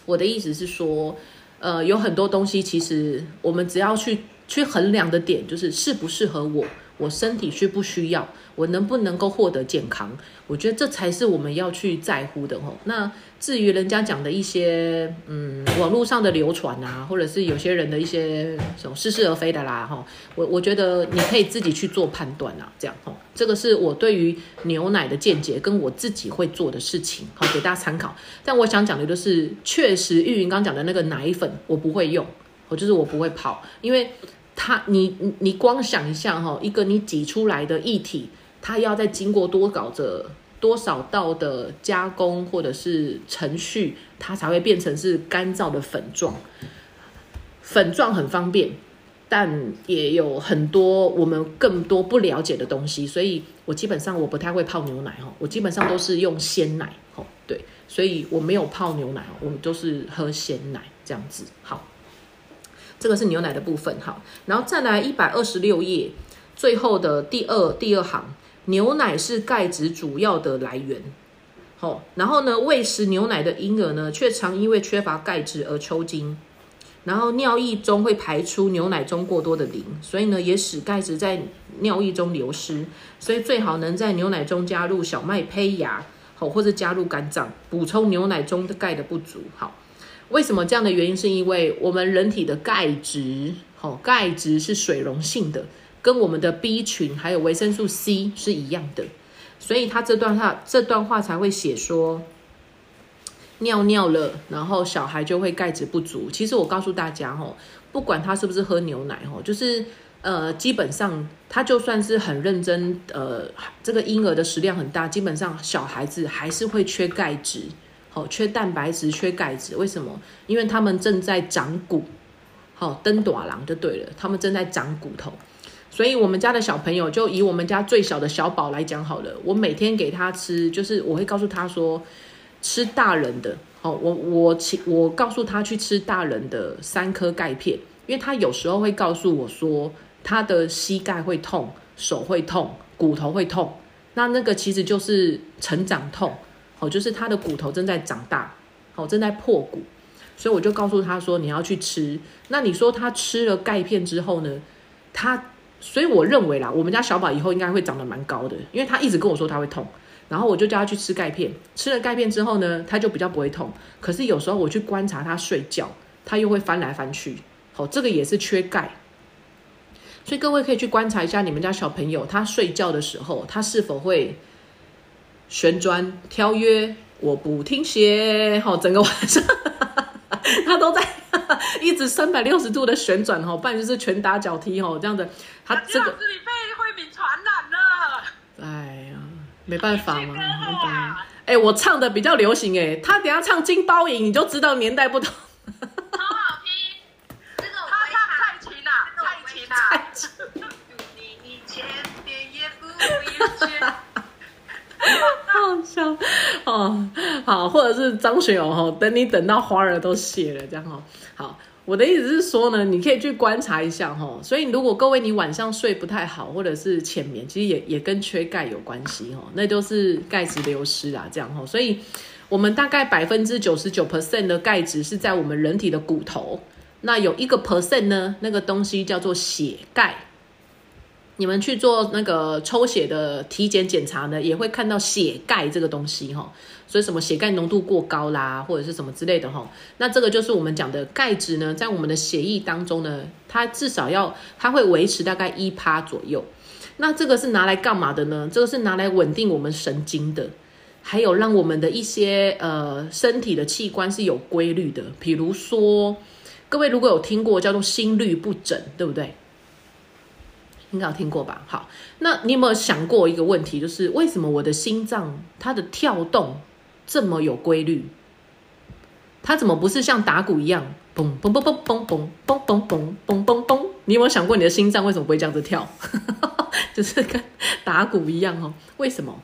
我的意思是说，呃，有很多东西其实我们只要去去衡量的点，就是适不适合我。我身体需不需要？我能不能够获得健康？我觉得这才是我们要去在乎的吼。那至于人家讲的一些，嗯，网络上的流传啊，或者是有些人的一些什么似是而非的啦，哈，我我觉得你可以自己去做判断啊，这样吼。这个是我对于牛奶的见解，跟我自己会做的事情，好给大家参考。但我想讲的就是，确实玉云刚讲的那个奶粉，我不会用，我就是我不会泡，因为。它，你你你光想一下哈，一个你挤出来的液体，它要再经过多少的多少道的加工或者是程序，它才会变成是干燥的粉状。粉状很方便，但也有很多我们更多不了解的东西，所以我基本上我不太会泡牛奶哈，我基本上都是用鲜奶哦，对，所以我没有泡牛奶，我们都是喝鲜奶这样子，好。这个是牛奶的部分，好，然后再来一百二十六页，最后的第二第二行，牛奶是钙质主要的来源，好，然后呢，喂食牛奶的婴儿呢，却常因为缺乏钙质而抽筋，然后尿液中会排出牛奶中过多的磷，所以呢，也使钙质在尿液中流失，所以最好能在牛奶中加入小麦胚芽，好，或者加入肝脏，补充牛奶中的钙的不足，好。为什么这样的原因？是因为我们人体的钙质，好，钙质是水溶性的，跟我们的 B 群还有维生素 C 是一样的，所以他这段话这段话才会写说，尿尿了，然后小孩就会钙质不足。其实我告诉大家，吼，不管他是不是喝牛奶，吼，就是呃，基本上他就算是很认真，呃，这个婴儿的食量很大，基本上小孩子还是会缺钙质。缺蛋白质，缺钙质，为什么？因为他们正在长骨，好，登短廊就对了，他们正在长骨头，所以我们家的小朋友，就以我们家最小的小宝来讲好了，我每天给他吃，就是我会告诉他说，吃大人的，好，我我请我告诉他去吃大人的三颗钙片，因为他有时候会告诉我说，他的膝盖会痛，手会痛，骨头会痛，那那个其实就是成长痛。哦，就是他的骨头正在长大，哦正在破骨，所以我就告诉他说你要去吃。那你说他吃了钙片之后呢？他，所以我认为啦，我们家小宝以后应该会长得蛮高的，因为他一直跟我说他会痛，然后我就叫他去吃钙片。吃了钙片之后呢，他就比较不会痛。可是有时候我去观察他睡觉，他又会翻来翻去，好，这个也是缺钙。所以各位可以去观察一下你们家小朋友，他睡觉的时候，他是否会。旋转跳跃，我不停歇，哈，整个晚上 他都在 一直三百六十度的旋转，哈，不然就是拳打脚踢，哈，这样的。他这个你被慧敏传染了。哎呀，没办法嘛。哎，我唱的比较流行，哎，他等下唱金包银，你就知道年代不同。好好听，这个他唱蔡琴啊，蔡琴啊。你你千遍也不厌倦。好笑哦，好，或者是张学友哈，等你等到花儿都谢了，这样哈。好，我的意思是说呢，你可以去观察一下哈。所以如果各位你晚上睡不太好，或者是浅眠，其实也也跟缺钙有关系哈。那都是钙质流失啊，这样哈。所以我们大概百分之九十九 percent 的钙质是在我们人体的骨头，那有一个 percent 呢，那个东西叫做血钙。你们去做那个抽血的体检检查呢，也会看到血钙这个东西哈，所以什么血钙浓度过高啦，或者是什么之类的哈，那这个就是我们讲的钙质呢，在我们的血液当中呢，它至少要它会维持大概一趴左右。那这个是拿来干嘛的呢？这个是拿来稳定我们神经的，还有让我们的一些呃身体的器官是有规律的。比如说，各位如果有听过叫做心律不整，对不对？应该有听过吧？好，那你有没有想过一个问题，就是为什么我的心脏它的跳动这么有规律？它怎么不是像打鼓一样，嘣嘣嘣嘣嘣嘣嘣嘣嘣嘣嘣嘣？你有没有想过你的心脏为什么不会这样子跳？就是跟打鼓一样哦。为什么？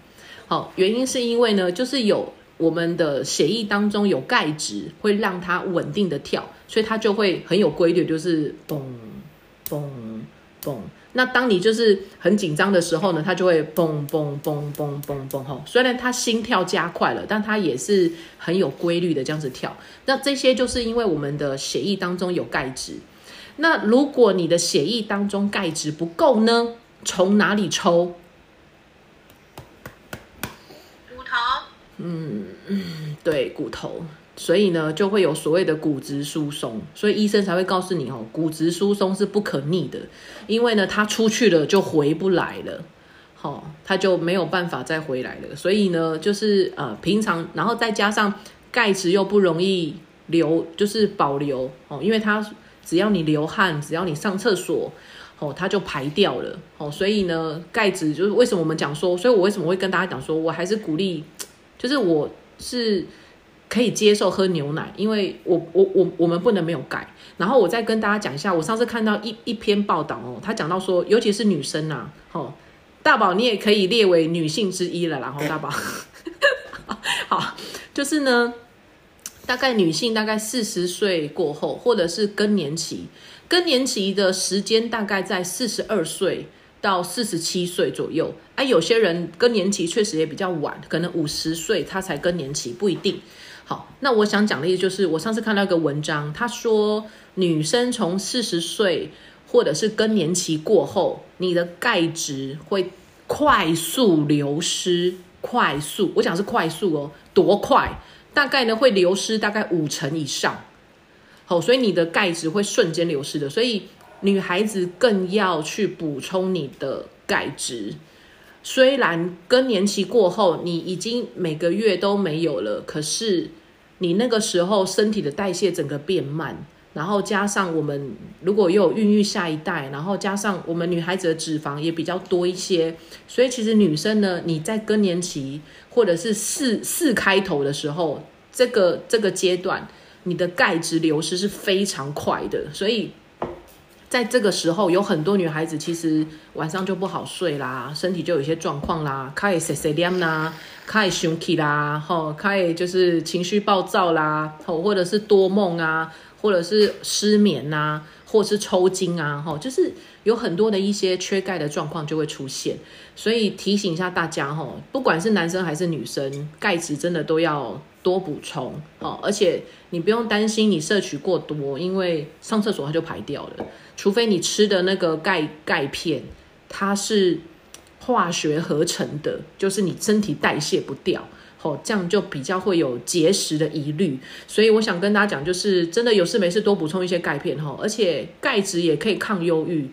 好，原因是因为呢，就是有我们的血液当中有钙质，会让它稳定的跳，所以它就会很有规律，就是嘣嘣嘣。那当你就是很紧张的时候呢，它就会嘣嘣嘣嘣嘣嘣吼。虽然它心跳加快了，但它也是很有规律的这样子跳。那这些就是因为我们的血液当中有钙质。那如果你的血液当中钙质不够呢？从哪里抽？骨头，嗯嗯对，骨头。所以呢，就会有所谓的骨质疏松，所以医生才会告诉你哦，骨质疏松是不可逆的，因为呢，它出去了就回不来了，好、它就没有办法再回来了。所以呢，就是呃，平常，然后再加上钙质又不容易留，就是保留哦，因为它只要你流汗，只要你上厕所。哦，它就排掉了哦，所以呢，钙质就是为什么我们讲说，所以我为什么会跟大家讲说，我还是鼓励，就是我是可以接受喝牛奶，因为我我我我们不能没有钙。然后我再跟大家讲一下，我上次看到一一篇报道哦，他讲到说，尤其是女生呐、哦，大宝你也可以列为女性之一了啦，然后 大宝，好，就是呢，大概女性大概四十岁过后，或者是更年期，更年期的时间大概在四十二岁到四十七岁左右。啊，有些人更年期确实也比较晚，可能五十岁他才更年期，不一定。好，那我想讲的意思就是，我上次看到一个文章，他说女生从四十岁或者是更年期过后，你的钙质会快速流失，快速，我讲是快速哦，多快？大概呢会流失大概五成以上。好，所以你的钙质会瞬间流失的，所以女孩子更要去补充你的钙质。虽然更年期过后，你已经每个月都没有了，可是你那个时候身体的代谢整个变慢，然后加上我们如果又有孕育下一代，然后加上我们女孩子的脂肪也比较多一些，所以其实女生呢，你在更年期或者是四四开头的时候，这个这个阶段，你的钙质流失是非常快的，所以。在这个时候，有很多女孩子其实晚上就不好睡啦，身体就有一些状况啦，开始睡睡凉啦，开始生气啦，吼，开始就是情绪暴躁啦，吼，或者是多梦啊，或者是失眠呐、或是抽筋啊，吼，就是有很多的一些缺钙的状况就会出现，所以提醒一下大家，吼，不管是男生还是女生，钙质真的都要多补充哦，而且你不用担心你摄取过多，因为上厕所它就排掉了。除非你吃的那个钙钙片，它是化学合成的，就是你身体代谢不掉，哦，这样就比较会有结石的疑虑。所以我想跟大家讲，就是真的有事没事多补充一些钙片哈，而且钙质也可以抗忧郁。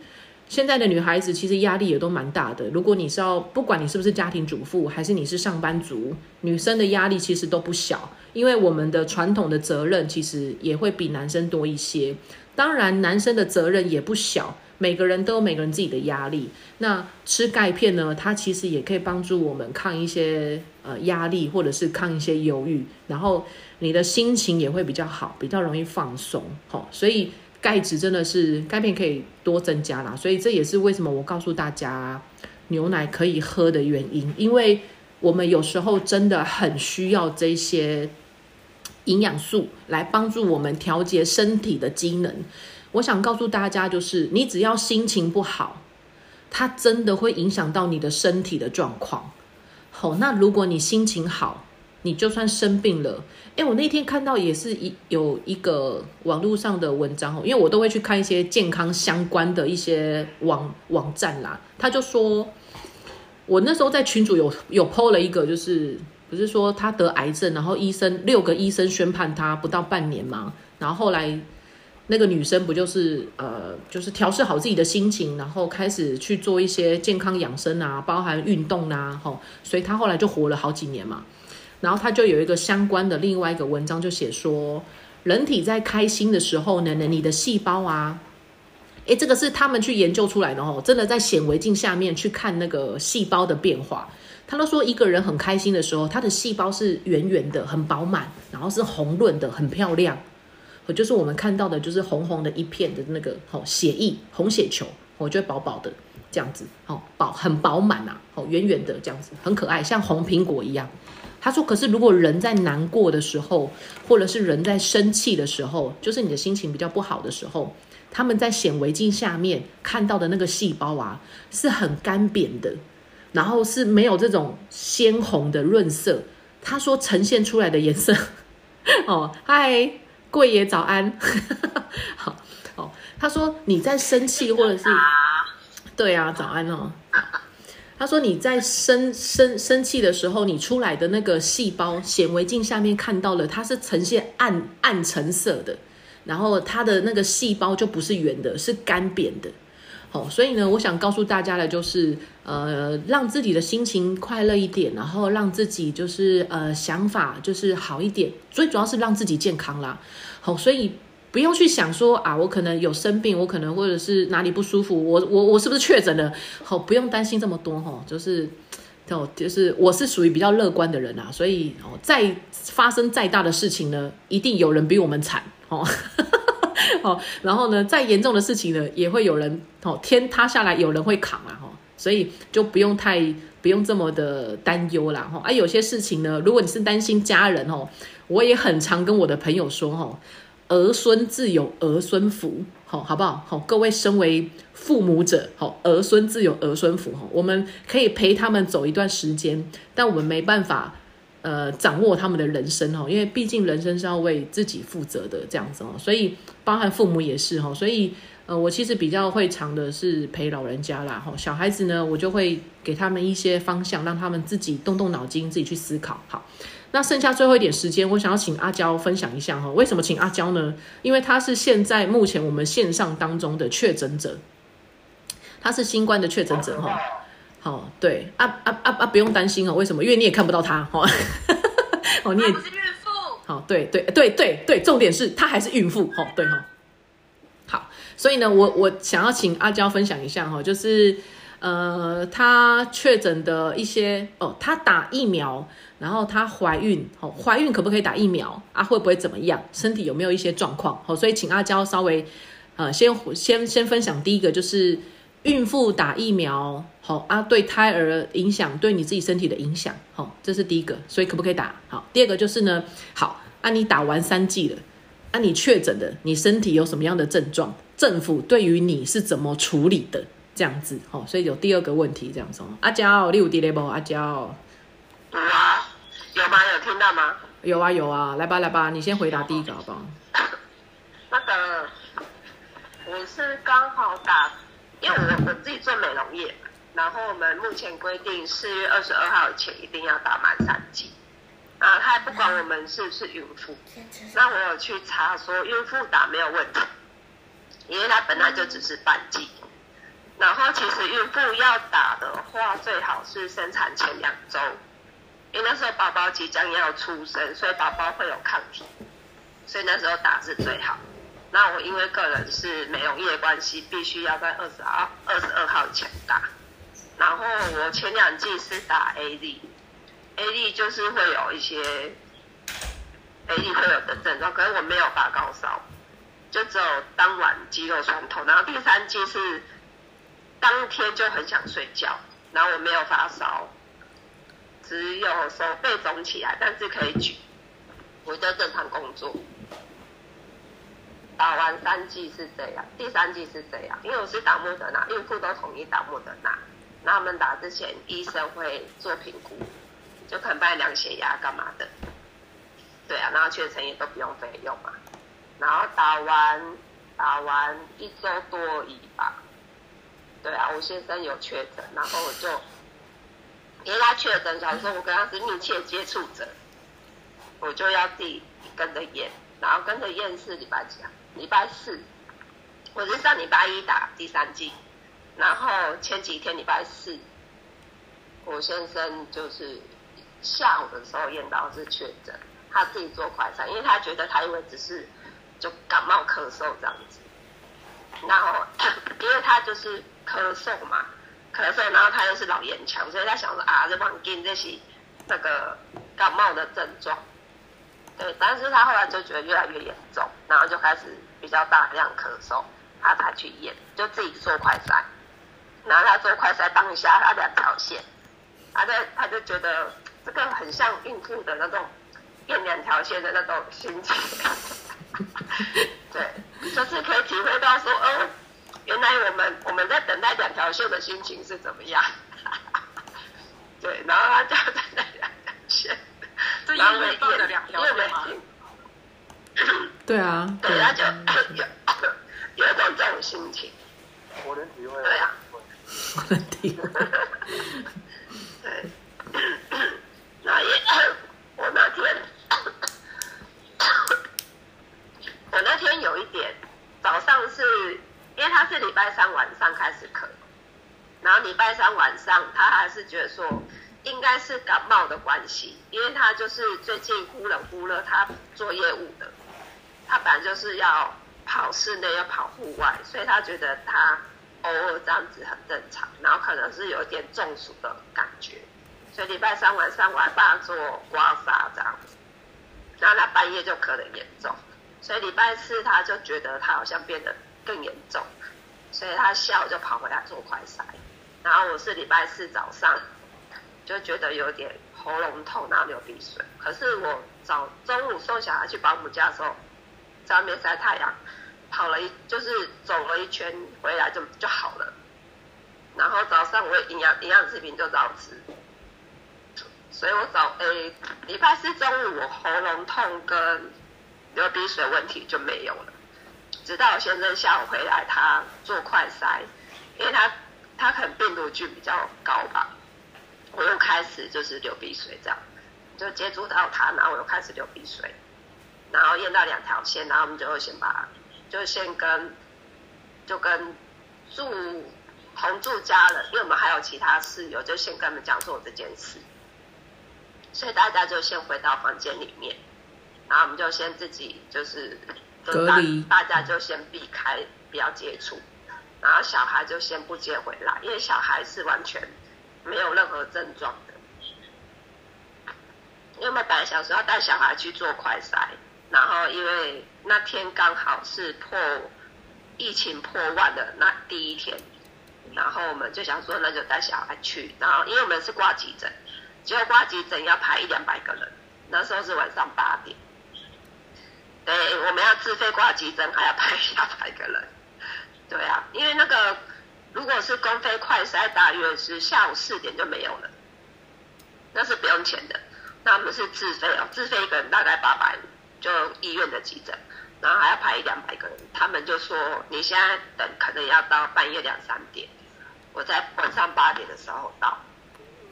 现在的女孩子其实压力也都蛮大的。如果你是要，不管你是不是家庭主妇，还是你是上班族，女生的压力其实都不小，因为我们的传统的责任其实也会比男生多一些。当然，男生的责任也不小，每个人都有每个人自己的压力。那吃钙片呢，它其实也可以帮助我们抗一些呃压力，或者是抗一些忧郁，然后你的心情也会比较好，比较容易放松。好、所以钙质真的是钙片可以多增加啦。所以这也是为什么我告诉大家牛奶可以喝的原因，因为我们有时候真的很需要这些。营养素来帮助我们调节身体的机能。我想告诉大家，就是你只要心情不好，它真的会影响到你的身体的状况。好，那如果你心情好，你就算生病了，诶，我那天看到也是一有一个网络上的文章，因为我都会去看一些健康相关的一些网网站啦，他就说，我那时候在群主有有 PO 了一个，就是。不是说他得癌症，然后医生六个医生宣判他不到半年嘛，然后后来那个女生不就是呃，就是调试好自己的心情，然后开始去做一些健康养生啊，包含运动啊，吼，所以她后来就活了好几年嘛。然后他就有一个相关的另外一个文章，就写说，人体在开心的时候呢，你的细胞啊，诶，这个是他们去研究出来的哦，真的在显微镜下面去看那个细胞的变化。他都说一个人很开心的时候，他的细胞是圆圆的、很饱满，然后是红润的、很漂亮。就是我们看到的，就是红红的一片的那个哦血液、红血球，我觉得饱饱的这样子，哦饱很饱满呐，哦圆圆的这样子，很可爱，像红苹果一样。他说：“可是如果人在难过的时候，或者是人在生气的时候，就是你的心情比较不好的时候，他们在显微镜下面看到的那个细胞啊，是很干瘪的，然后是没有这种鲜红的润色。他说呈现出来的颜色，哦，嗨，贵爷早安，好哦。他说你在生气或者是，对啊，早安哦。”他说：“你在生生生气的时候，你出来的那个细胞显微镜下面看到了，它是呈现暗暗橙色的，然后它的那个细胞就不是圆的，是干扁的。好，所以呢，我想告诉大家的就是，呃，让自己的心情快乐一点，然后让自己就是呃想法就是好一点，最主要是让自己健康啦。好，所以。”不用去想说啊，我可能有生病，我可能或者是哪里不舒服，我我我是不是确诊了？好，不用担心这么多哈，就是哦，就是我是属于比较乐观的人啊，所以哦，再发生再大的事情呢，一定有人比我们惨哦，哦，然后呢，再严重的事情呢，也会有人哦，天塌下来有人会扛啊哈，所以就不用太不用这么的担忧啦哈。啊，有些事情呢，如果你是担心家人哦，我也很常跟我的朋友说哈。儿孙自有儿孙福，好，好不好？好，各位身为父母者，好，儿孙自有儿孙福，哈，我们可以陪他们走一段时间，但我们没办法，呃，掌握他们的人生，哈，因为毕竟人生是要为自己负责的，这样子哦，所以包含父母也是，哈，所以，呃，我其实比较会常的是陪老人家啦，哈，小孩子呢，我就会给他们一些方向，让他们自己动动脑筋，自己去思考，好。那剩下最后一点时间，我想要请阿娇分享一下哈，为什么请阿娇呢？因为她是现在目前我们线上当中的确诊者，她是新冠的确诊者哈。好，对，啊啊啊啊，不用担心哦，为什么？因为你也看不到她哈。哦，你也是孕妇。好，对对对对对，重点是她还是孕妇哈，对哈。好，所以呢，我我想要请阿娇分享一下哈，就是呃，她确诊的一些哦，她打疫苗。然后她怀孕，哦，怀孕可不可以打疫苗啊？会不会怎么样？身体有没有一些状况？好，所以请阿娇稍微，呃，先先先分享第一个，就是孕妇打疫苗，好啊，对胎儿影响，对你自己身体的影响，好，这是第一个，所以可不可以打？好，第二个就是呢，好，啊，你打完三剂了，啊，你确诊的，你身体有什么样的症状？政府对于你是怎么处理的？这样子，哦，所以有第二个问题这样说，阿娇，你有第二不？阿娇，有啊。有吗？有听到吗？有啊有啊，来吧来吧，你先回答第一个好不好？那个，我是刚好打，因为我我自己做美容业，然后我们目前规定四月二十二号以前一定要打满三剂，啊，他不管我们是不是孕妇，那我有去查说孕妇打没有问题，因为他本来就只是半剂，然后其实孕妇要打的话，最好是生产前两周。因为那时候宝宝即将要出生，所以宝宝会有抗体，所以那时候打是最好。那我因为个人是美容业关系，必须要在二十二二十二号前打。然后我前两季是打 A D，A D 就是会有一些 A D 会有的症状，可是我没有发高烧，就只有当晚肌肉酸痛。然后第三季是当天就很想睡觉，然后我没有发烧。只有手背肿起来，但是可以举，我就正常工作。打完三剂是这样，第三剂是这样，因为我是打莫德纳，孕妇都统一打莫德纳。那他们打之前，医生会做评估，就可能帮你量血压干嘛的。对啊，然后全程也都不用费用嘛。然后打完打完一周多一吧。对啊，我先生有确诊，然后我就。因为他确诊，假如说我跟他是密切接触者，我就要自己跟着验，然后跟着验是礼拜几啊？礼拜四，我是上礼拜一打第三剂，然后前几天礼拜四，我先生就是下午的时候验到是确诊，他自己做快筛，因为他觉得他以为只是就感冒咳嗽这样子，然后 因为他就是咳嗽嘛。咳嗽，然后他又是老烟枪，所以他想说啊，这忘记这是那个感冒的症状。对，但是他后来就觉得越来越严重，然后就开始比较大量咳嗽，他才去验，就自己做快筛，然后他做快筛当下他两条线，他在他就觉得这个很像孕妇的那种验两条线的那种心情，对，就是可以体会到说，哦，原来我们我们在等待两条线的心情是怎么样，对，然后他就等待两条线。这然后验到的两条因为线吗？对啊，对，对他就有 有一种这种心情，我能体会。对啊，我的天，对，然后也 我那天，我那天有一点，早上是因为他是礼拜三晚上开始咳，然后礼拜三晚上他还是觉得说应该是感冒的关系，因为他就是最近忽冷忽热，他做业务的，他本来就是要跑室内要跑户外，所以他觉得他偶尔这样子很正常，然后可能是有点中暑的感觉，所以礼拜三晚上我还帮他做刮痧这样子，然后他半夜就咳得严重，所以礼拜四他就觉得他好像变得更严重，所以他下午就跑回来做快筛，然后我是礼拜四早上就觉得有点喉咙痛，然后流鼻水，可是我早中午送小孩去保姆家的时候，在外面晒太阳，跑了一就是走了一圈回来就就好了。然后早上我营养营养食品就早吃，所以我早诶礼拜四中午我喉咙痛跟流鼻水问题就没有了，直到先生下午回来他做快筛，因为他他可能病毒菌比较高吧，我又开始就是流鼻水这样，就接触到他，然后我又开始流鼻水。然后验到两条线，然后我们就先把，就先跟，就跟住同住家人，因为我们还有其他室友，就先跟他们讲说这件事，所以大家就先回到房间里面，然后我们就先自己就是就大隔大家就先避开，不要接触，然后小孩就先不接回来，因为小孩是完全没有任何症状的。因为我们本来想说要带小孩去做快筛，然后因为那天刚好是破疫情破万的那第一天，然后我们就想说那就带小孩去，然后因为我们是挂急诊，结果挂急诊要排一两百个人，那时候是晚上八点，对，我们要自费挂急诊还要排一两百个人，对啊，因为那个如果是公费快筛，大约是下午四点就没有了，那是不用钱的。那我们是自费哦，自费一个人大概八百，就医院的急诊，然后还要排一两百个人。他们就说你现在等可能要到半夜两三点，我在晚上八点的时候到，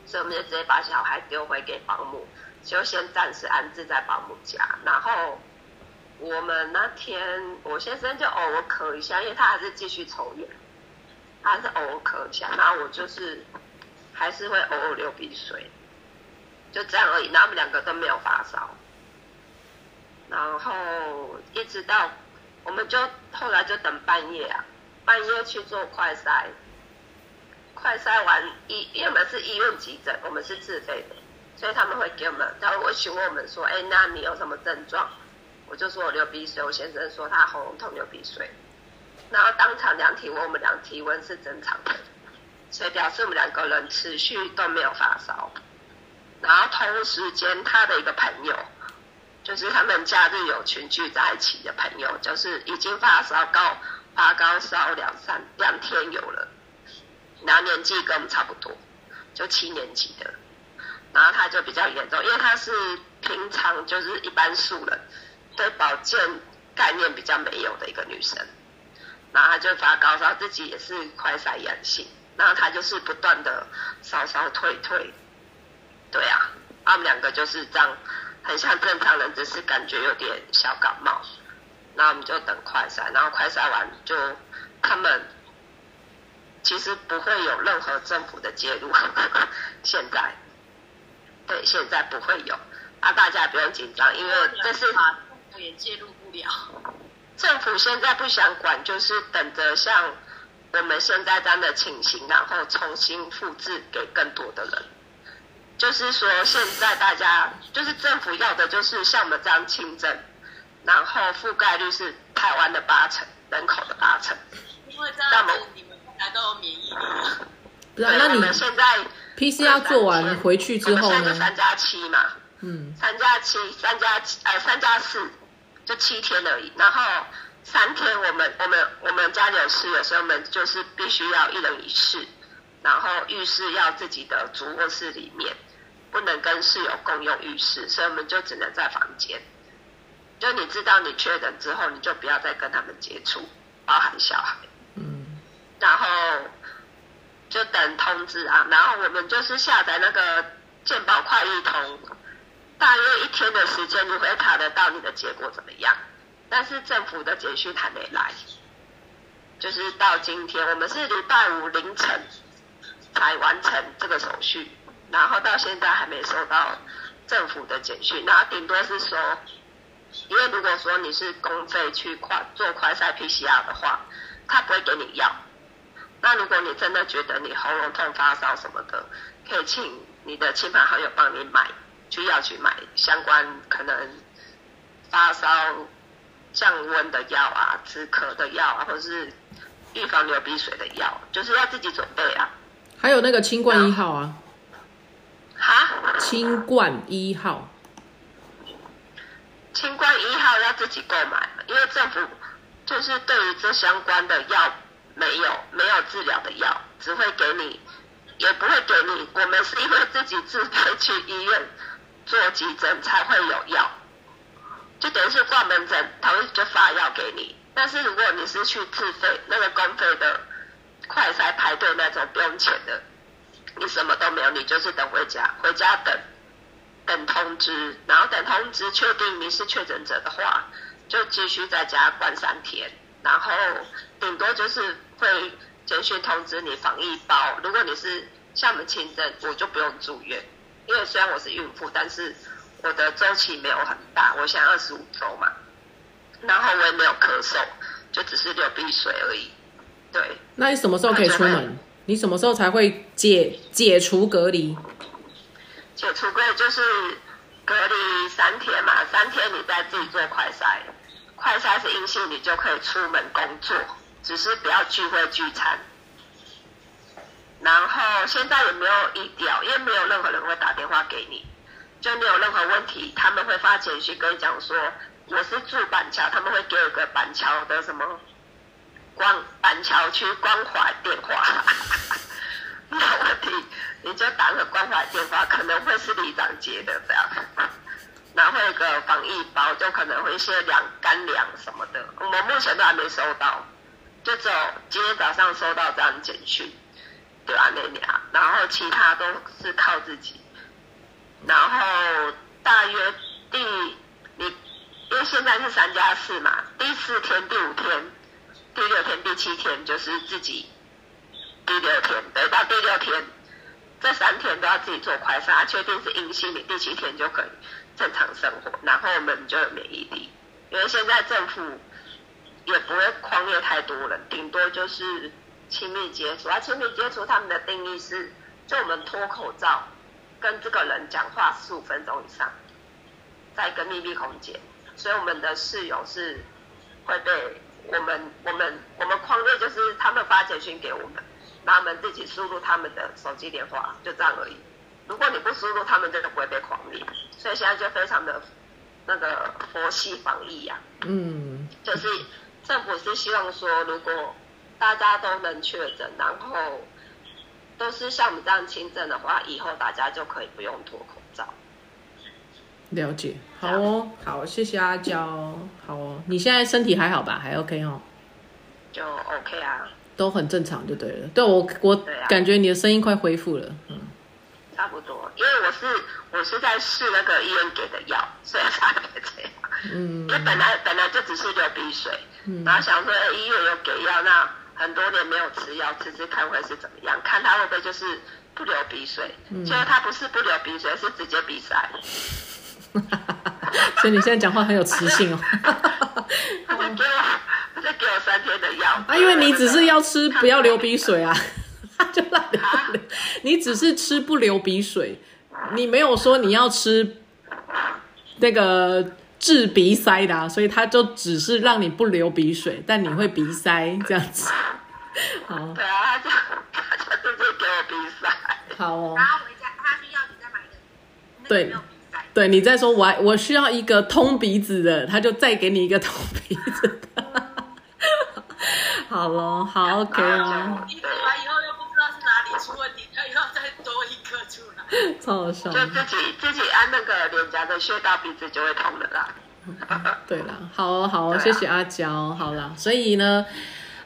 所以我们就直接把小孩丢回给保姆，就先暂时安置在保姆家。然后我们那天我先生就偶尔咳一下，因为他还是继续抽烟，他还是偶尔咳一下，然后我就是还是会偶尔流鼻水。就这样而已，然后我们两个都没有发烧，然后一直到我们就后来就等半夜啊，半夜去做快筛，快筛完医，因为是医院急诊，我们是自费的，所以他们会给我们，他会询问我们说，哎，那你有什么症状？我就说我流鼻水，我先生说他喉咙痛流鼻水，然后当场量体温，我们量体温是正常的，所以表示我们两个人持续都没有发烧。然后同时间，他的一个朋友，就是他们假日有群聚在一起的朋友，就是已经发烧高发高烧两三两天有了，然后年纪跟我们差不多，就七年级的，然后他就比较严重，因为他是平常就是一般素人，对保健概念比较没有的一个女生，然后她就发高烧，自己也是快筛阳性，然后她就是不断的烧烧退退。对啊，他们两个就是这样，很像正常人，只是感觉有点小感冒。然后我们就等快筛，然后快筛完就他们其实不会有任何政府的介入，现在对现在不会有啊，大家不用紧张，因为这是也介入不了。政府现在不想管，就是等着像我们现在这样的情形，然后重新复制给更多的人。就是说，现在大家就是政府要的，就是像我们这样轻症，然后覆盖率是台湾的八成人口的八成。因为这样子你们大家都有免疫力。不是啊，那你们现在 PCR 做完回去之后我们现在就呢？三加七嘛，嗯，三加七，三加七，呃，三加四，就七天而已。然后三天，我们我们我们家里有室友，所以我们就是必须要一人一室，然后浴室要自己的主卧室里面，不能跟室友共用浴室，所以我们就只能在房间。就你知道你确诊之后，你就不要再跟他们接触，包含小孩。嗯，然后就等通知啊，然后我们就是下载那个健保快易通，大约一天的时间你会查得到你的结果怎么样。但是政府的简讯还没来，就是到今天，我们是礼拜五凌晨才完成这个手续，然后到现在还没收到政府的简讯，然后顶多是说，因为如果说你是公费去快做快筛 PCR 的话，他不会给你药。那如果你真的觉得你喉咙痛、发烧什么的，可以请你的亲朋好友帮你买，去药局买相关可能发烧降温的药啊、止咳的药啊，或者是预防流鼻水的药，就是要自己准备啊。还有那个清冠一号啊，哈，清冠一号，清冠一号要自己购买，因为政府就是对于这相关的药没有没有治疗的药，只会给你，也不会给你。我们是因为自己自费去医院做急诊才会有药，就等于是挂门诊，他会就发药给你。但是如果你是去自费那个公费的快筛排队那种不用钱的，你什么都没有，你就是等回家，回家等。等通知，然后等通知确定你是确诊者的话，就继续在家关三天，然后顶多就是会简讯通知你防疫包。如果你是像我们轻症，我就不用住院，因为虽然我是孕妇，但是我的周期没有很大，我现在二十五周嘛，然后我也没有咳嗽，就只是流鼻水而已。对，那你什么时候可以出门？你什么时候才会解解除隔离？解除隔离就是隔离三天嘛，三天你再自己做快筛，快筛是阴性，你就可以出门工作，只是不要聚会聚餐。然后现在也没有疫调，因为没有任何人会打电话给你，就你有任何问题，他们会发简讯跟你讲说我是住板桥，他们会给我个板桥的什么关板桥区关怀电话。没有问题你就打个关怀电话，可能会是里长接的这样，然后一个防疫包，就可能会一些粮干粮什么的，我们目前都还没收到，就只有今天早上收到这样简讯，对啊那俩，然后其他都是靠自己，然后大约第你因为现在是三加四嘛，第四天、第五天、第六天、第七天就是自己。第六天，对，到第六天，这三天都要自己做快筛，确定是阴性，你第七天就可以正常生活，然后我们就有免疫力。因为现在政府也不会框列太多人，顶多就是亲密接触。而，亲密接触他们的定义是，就我们脱口罩跟这个人讲话十五分钟以上，在一个密闭空间，所以我们的室友是会被我们我们我们框列，就是他们发简讯给我们。然后我们自己输入他们的手机电话，就这样而已。如果你不输入，他们真的不会被狂列。所以现在就非常的那个佛系防疫呀、嗯，就是政府是希望说，如果大家都能确诊，然后都是像我们这样轻症的话，以后大家就可以不用脱口罩。了解。好哦，好，谢谢阿娇。好哦，你现在身体还好吧？还 OK 哦，就 OK 啊，都很正常就对了。对我，我啊感觉你的声音快恢复了。嗯，差不多。因为我是我是在试那个医院给的药，所以才会这样。嗯因为本来本来就只是流鼻水，然后想说哎医院有给药，那很多年没有吃药，吃吃看会是怎么样，看他会不会就是不流鼻水。结果他不是不流鼻水，是直接鼻塞。所以你现在讲话很有磁性哦。他就给我，他就给我三天的药。啊，因为你只是要吃不要流鼻水啊，就让你啊不流，你只是吃不流鼻水，你没有说你要吃那个治鼻塞的、啊，所以他就只是让你不流鼻水，但你会鼻塞这样子。好对啊，他就他就直接给我鼻塞。好哦，然后回家他去药局再买一个，对。对你再说我我需要一个通鼻子的，他就再给你一个通鼻子的。好咯，好 OK 哦，你比完以后又不知道是哪里出问题，他又要再多一颗 超好笑就。自己自己按那个脸颊的穴道，鼻子就会痛的啦。对啦，好哦好哦，谢谢阿娇，好啦，所以呢，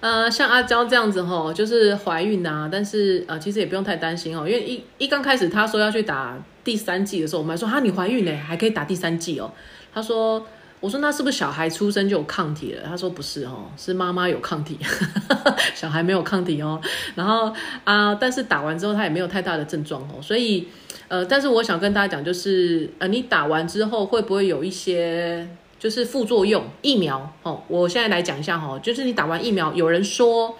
呃，像阿娇这样子吼，就是怀孕啊，但是呃，其实也不用太担心哦，因为一一刚开始她说要去打第三季的时候，我们还说哈你怀孕呢，还可以打第三季哦，她说。我说那是不是小孩出生就有抗体了？他说不是哦，是妈妈有抗体，小孩没有抗体哦。然后啊、但是打完之后他也没有太大的症状哦，所以呃，但是我想跟大家讲，就是呃，你打完之后会不会有一些就是副作用？疫苗哦，我现在来讲一下哈、哦，就是你打完疫苗，有人说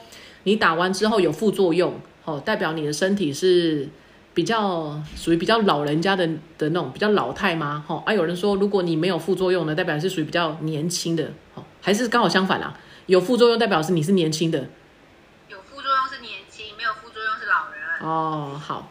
你打完之后有副作用，哦，代表你的身体是比较属于比较老人家的的那种比较老态吗？哈、哦，啊，有人说如果你没有副作用呢，代表是属于比较年轻的，哦，还是刚好相反啦？有副作用代表是你是年轻的有副作用是年轻，没有副作用是老人，哦，好。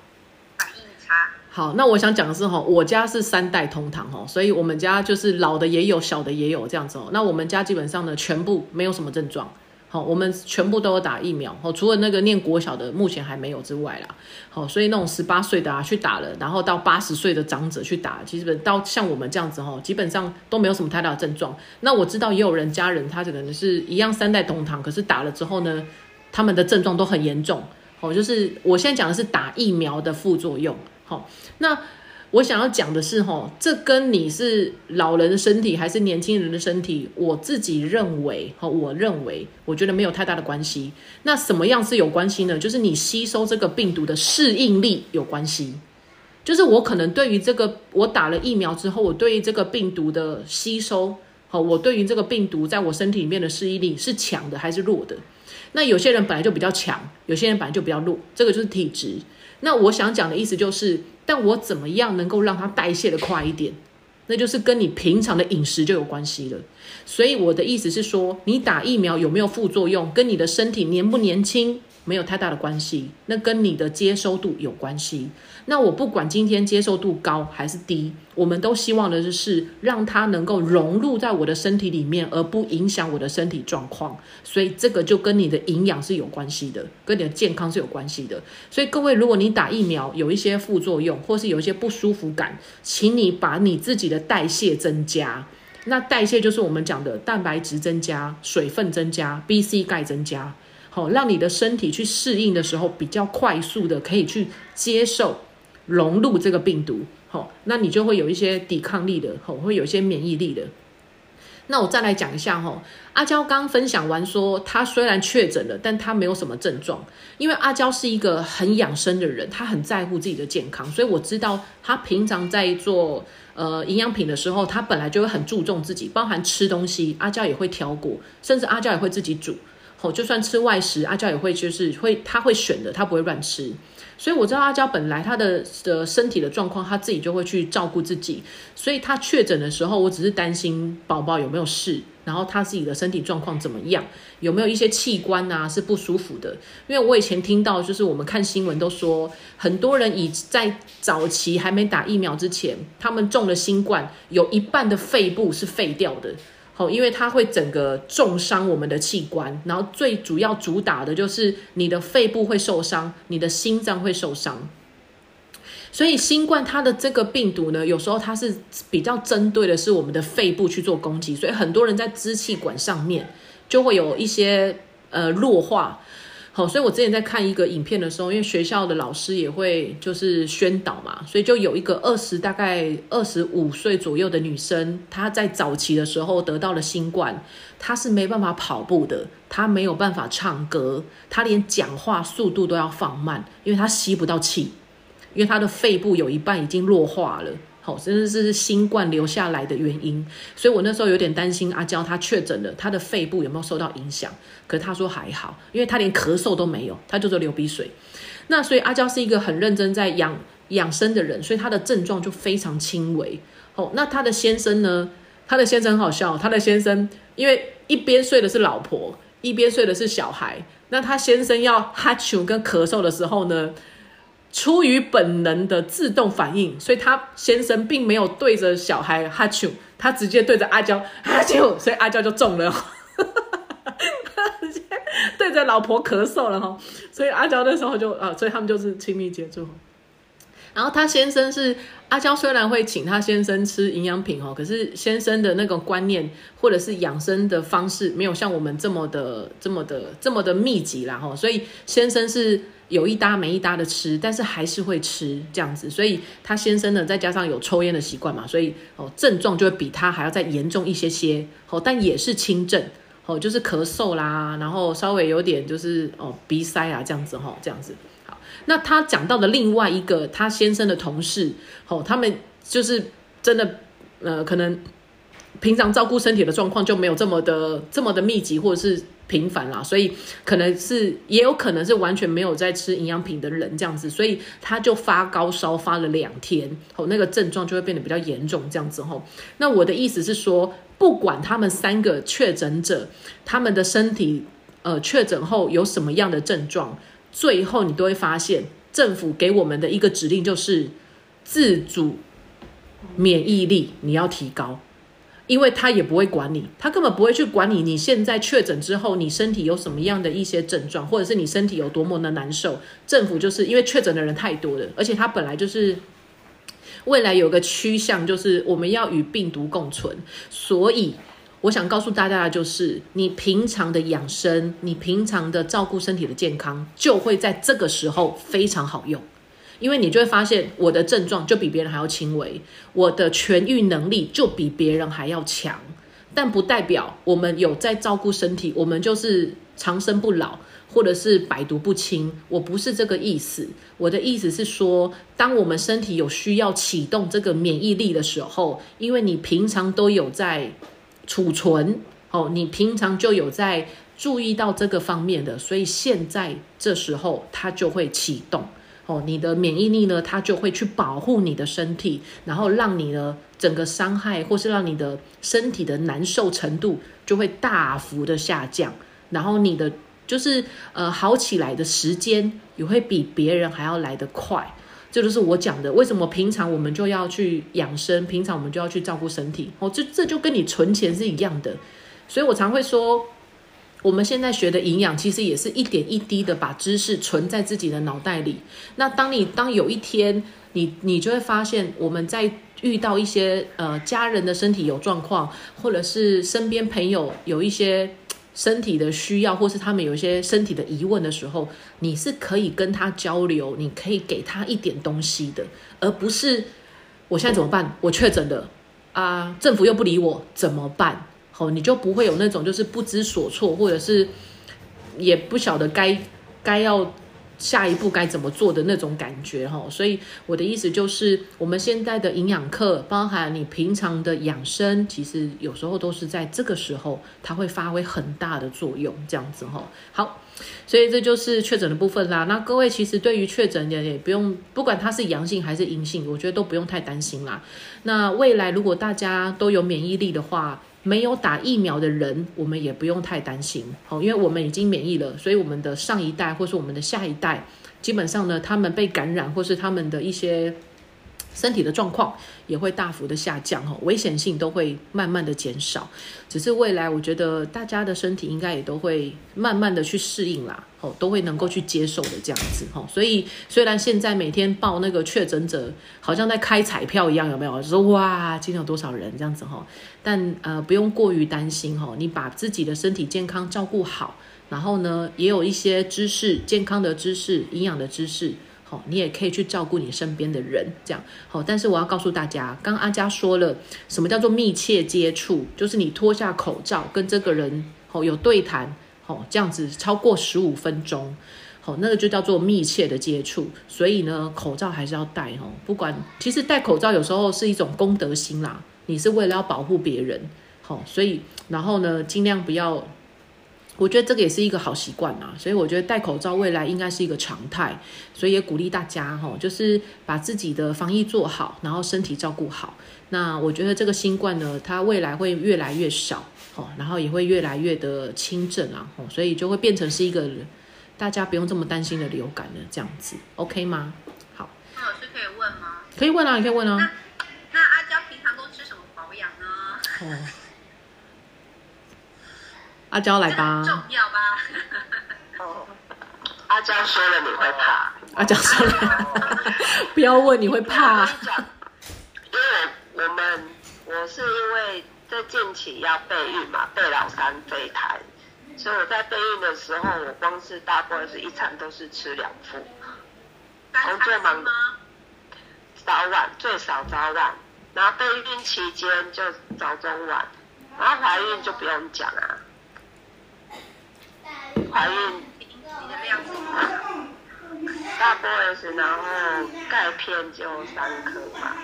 反应差。好，那我想讲的是哈，我家是三代同堂哦，所以我们家就是老的也有，小的也有这样子哦。那我们家基本上呢，全部没有什么症状。好，我们全部都有打疫苗，哦，除了那个念国小的目前还没有之外啦，好，所以那种十八岁的啊去打了，然后到八十岁的长者去打，基本到像我们这样子哈，基本上都没有什么太大的症状。那我知道也有人家人他可能是一样三代同堂，可是打了之后呢，他们的症状都很严重。哦，就是我现在讲的是打疫苗的副作用。好，那我想要讲的是，哈，这跟你是老人的身体还是年轻人的身体，我自己认为，哈，我认为，我觉得没有太大的关系。那什么样是有关系呢？就是你吸收这个病毒的适应力有关系。就是我可能对于这个，我打了疫苗之后，我对于这个病毒的吸收，好，我对于这个病毒在我身体里面的适应力是强的还是弱的？那有些人本来就比较强，有些人本来就比较弱，这个就是体质。那我想讲的意思就是，但我怎么样能够让它代谢的快一点？那就是跟你平常的饮食就有关系了。所以我的意思是说，你打疫苗有没有副作用，跟你的身体年不年轻没有太大的关系，那跟你的接收度有关系。那我不管今天接受度高还是低，我们都希望的是让它能够融入在我的身体里面，而不影响我的身体状况。所以这个就跟你的营养是有关系的，跟你的健康是有关系的。所以各位，如果你打疫苗有一些副作用，或是有一些不舒服感，请你把你自己的代谢增加。那代谢就是我们讲的蛋白质增加、水分增加、B、C 钙增加，好、让你的身体去适应的时候比较快速的可以去接受。融入这个病毒，好、那你就会有一些抵抗力的，好、会有一些免疫力的。那我再来讲一下哈、阿娇刚分享完说，她虽然确诊了，但她没有什么症状，因为阿娇是一个很养生的人，她很在乎自己的健康，所以我知道她平常在做呃营养品的时候，她本来就会很注重自己，包含吃东西，阿娇也会挑过，甚至阿娇也会自己煮。哦，就算吃外食，阿娇也会就是会，她会选的，她不会乱吃。所以我知道阿娇本来她的的身体的状况，她自己就会去照顾自己。所以她确诊的时候，我只是担心宝宝有没有事，然后她自己的身体状况怎么样，有没有一些器官啊是不舒服的。因为我以前听到，就是我们看新闻都说，很多人以在早期还没打疫苗之前，他们中了新冠，有一半的肺部是废掉的。哦，因为它会整个重伤我们的器官，然后最主要主打的就是你的肺部会受伤，你的心脏会受伤。所以新冠它的这个病毒呢，有时候它是比较针对的是我们的肺部去做攻击，所以很多人在支气管上面就会有一些呃弱化。好，所以我之前在看一个影片的时候，因为学校的老师也会就是宣导嘛，所以就有一个二十大概二十五岁左右的女生，她在早期的时候得到了新冠，她是没办法跑步的，她没有办法唱歌，她连讲话速度都要放慢，因为她吸不到气，因为她的肺部有一半已经弱化了。好、真的是新冠留下来的原因。所以我那时候有点担心阿娇她确诊了，她的肺部有没有受到影响？可她说还好，因为她连咳嗽都没有，她就是流鼻水。那所以阿娇是一个很认真在养养生的人，所以她的症状就非常轻微。哦，那她的先生呢？她的先生很好笑，她的先生因为一边睡的是老婆，一边睡的是小孩。那他先生要 哈啾跟咳嗽的时候呢，出于本能的自动反应，所以他先生并没有对着小孩哈啾，他直接对着阿娇哈啾，所以阿娇就中了。直接对着老婆咳嗽了哈，所以阿娇那时候就啊，所以他们就是亲密接触。然后他先生是阿娇，虽然会请他先生吃营养品哦，可是先生的那个观念或者是养生的方式没有像我们这么的、这么的、这么的密集啦哈，所以先生是有一搭没一搭的吃，但是还是会吃这样子。所以他先生呢，再加上有抽烟的习惯嘛，所以哦症状就会比他还要再严重一些些哦，但也是轻症哦，就是咳嗽啦，然后稍微有点就是哦鼻塞啊这样子哈，这样子好。那他讲到的另外一个他先生的同事，哦，他们就是真的，呃，可能平常照顾身体的状况就没有这么的这么的密集或者是频繁啦，所以可能是也有可能是完全没有在吃营养品的人这样子，所以他就发高烧发了两天，哦，那个症状就会变得比较严重这样子吼。那我的意思是说，不管他们三个确诊者，他们的身体呃确诊后有什么样的症状。最后，你都会发现，政府给我们的一个指令就是自主免疫力你要提高，因为他也不会管你，他根本不会去管你。你现在确诊之后，你身体有什么样的一些症状，或者是你身体有多么的难受，政府就是因为确诊的人太多了，而且他本来就是未来有个趋向，就是我们要与病毒共存，所以。我想告诉大家的就是，你平常的养生，你平常的照顾身体的健康，就会在这个时候非常好用，因为你就会发现我的症状就比别人还要轻微，我的痊愈能力就比别人还要强，但不代表我们有在照顾身体，我们就是长生不老，或者是百毒不侵。我不是这个意思，我的意思是说，当我们身体有需要启动这个免疫力的时候，因为你平常都有在。储存哦，你平常就有在注意到这个方面的，所以现在这时候它就会启动哦，你的免疫力呢，它就会去保护你的身体，然后让你的整个伤害或是让你的身体的难受程度就会大幅的下降，然后你的就是呃好起来的时间也会比别人还要来得快。这就是我讲的，为什么平常我们就要去养生，平常我们就要去照顾身体。哦，这这就跟你存钱是一样的，所以我常会说，我们现在学的营养，其实也是一点一滴的把知识存在自己的脑袋里。那当你当有一天，你你就会发现，我们在遇到一些呃家人的身体有状况，或者是身边朋友有一些。身体的需要，或是他们有一些身体的疑问的时候，你是可以跟他交流，你可以给他一点东西的，而不是我现在怎么办？我确诊了啊，政府又不理我，怎么办？好，你就不会有那种就是不知所措，或者是也不晓得该该要。下一步该怎么做的那种感觉哈，所以我的意思就是，我们现在的营养课，包含你平常的养生，其实有时候都是在这个时候，它会发挥很大的作用，这样子哈。好，所以这就是确诊的部分啦。那各位其实对于确诊的也不用，不管它是阳性还是阴性，我觉得都不用太担心啦。那未来如果大家都有免疫力的话，没有打疫苗的人，我们也不用太担心，好，因为我们已经免疫了，所以我们的上一代或是我们的下一代，基本上呢，他们被感染或是他们的一些。身体的状况也会大幅的下降哈，危险性都会慢慢的减少。只是未来，我觉得大家的身体应该也都会慢慢的去适应啦，哦，都会能够去接受的这样子哈。所以虽然现在每天报那个确诊者，好像在开彩票一样，有没有？说哇，今天有多少人这样子哈？但呃，不用过于担心哈。你把自己的身体健康照顾好，然后呢，也有一些知识，健康的知识，营养的知识。你也可以去照顾你身边的人，这样好。但是我要告诉大家，刚阿佳说了，什么叫做密切接触？就是你脱下口罩跟这个人哦有对谈哦，这样子超过十五分钟好，那个就叫做密切的接触，所以呢，口罩还是要戴哦。不管其实戴口罩有时候是一种公德心啦，你是为了要保护别人，好，所以然后呢，尽量不要。我觉得这个也是一个好习惯啊，所以我觉得戴口罩未来应该是一个常态，所以也鼓励大家哈，就是把自己的防疫做好，然后身体照顾好。那我觉得这个新冠呢，它未来会越来越少，哦，然后也会越来越的轻症啊，哦，所以就会变成是一个大家不用这么担心的流感了，这样子，OK 吗？好，那老师可以问吗？可以问啊，你可以问啊。那阿娇平常都吃什么保养呢？哦。阿娇来吧，重要吧？哦，阿娇说了你会怕，阿娇说了，不要问你会怕。因为我们我是因为在近期要备孕嘛，备老三胚胎，所以我在备孕的时候，我光是大部分是一餐都是吃两副，工作忙，早晚最少早晚，然后备孕期间就早中晚，然后怀孕就不用讲啊。怀孕，你的量是多少？大 boys，然后钙片就三颗嘛。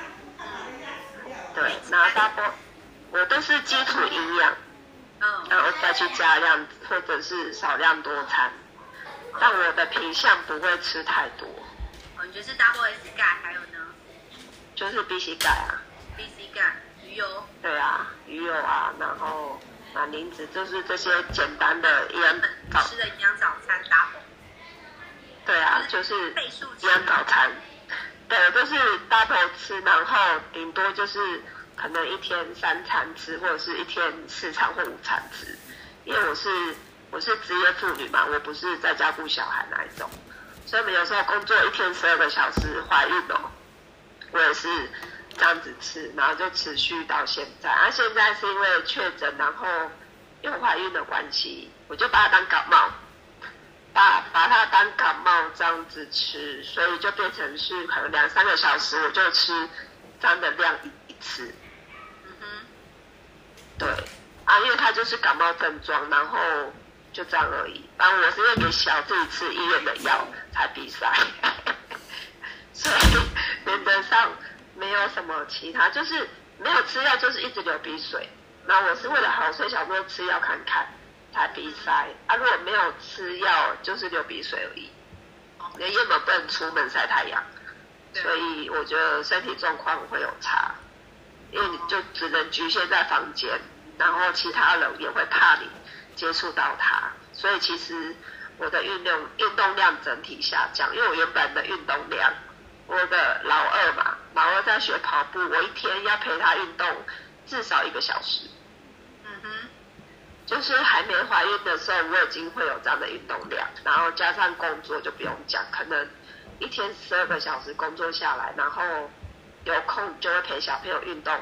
对，然后大 boy，我都是基础营养，嗯，然后再去加量或者是少量多餐，但我的品相不会吃太多。哦，你就是 double S 钙，还有呢？就是 B C 钙啊。B C 钙，鱼油。对啊，鱼油啊，然后。马铃子就是这些简单的营养早吃的营养早餐搭配。对啊，就是营养早餐。对，就是 double 吃，然后顶多就是可能一天三餐吃，或者是一天四餐或五餐吃。因为我是我是职业妇女嘛，我不是在家顾小孩那一种，所以我们有时候工作一天十二个小时，怀孕哦，我也是。这样子吃，然后就持续到现在。啊，现在是因为确诊，然后又怀孕的关系，我就把它当感冒，把把它当感冒这样子吃，所以就变成是可能两三个小时我就吃这样的量一次。嗯哼，对，啊，因为它就是感冒症状，然后就这样而已。然后我是因为给小自己吃医院的药才比赛，所以原则上。没有什么其他，就是没有吃药，就是一直流鼻水。那我是为了好，所以想说吃药看看，才鼻塞。啊，如果没有吃药，就是流鼻水而已。因为本不能出门晒太阳，所以我觉得身体状况会有差。因为你就只能局限在房间，然后其他人也会怕你接触到它，所以其实我的运动运动量整体下降，因为我原本的运动量。我的老二嘛，老二在学跑步，我一天要陪他运动至少一个小时。嗯哼，就是还没怀孕的时候，我已经会有这样的运动量，然后加上工作就不用讲，可能一天十二个小时工作下来，然后有空就会陪小朋友运动，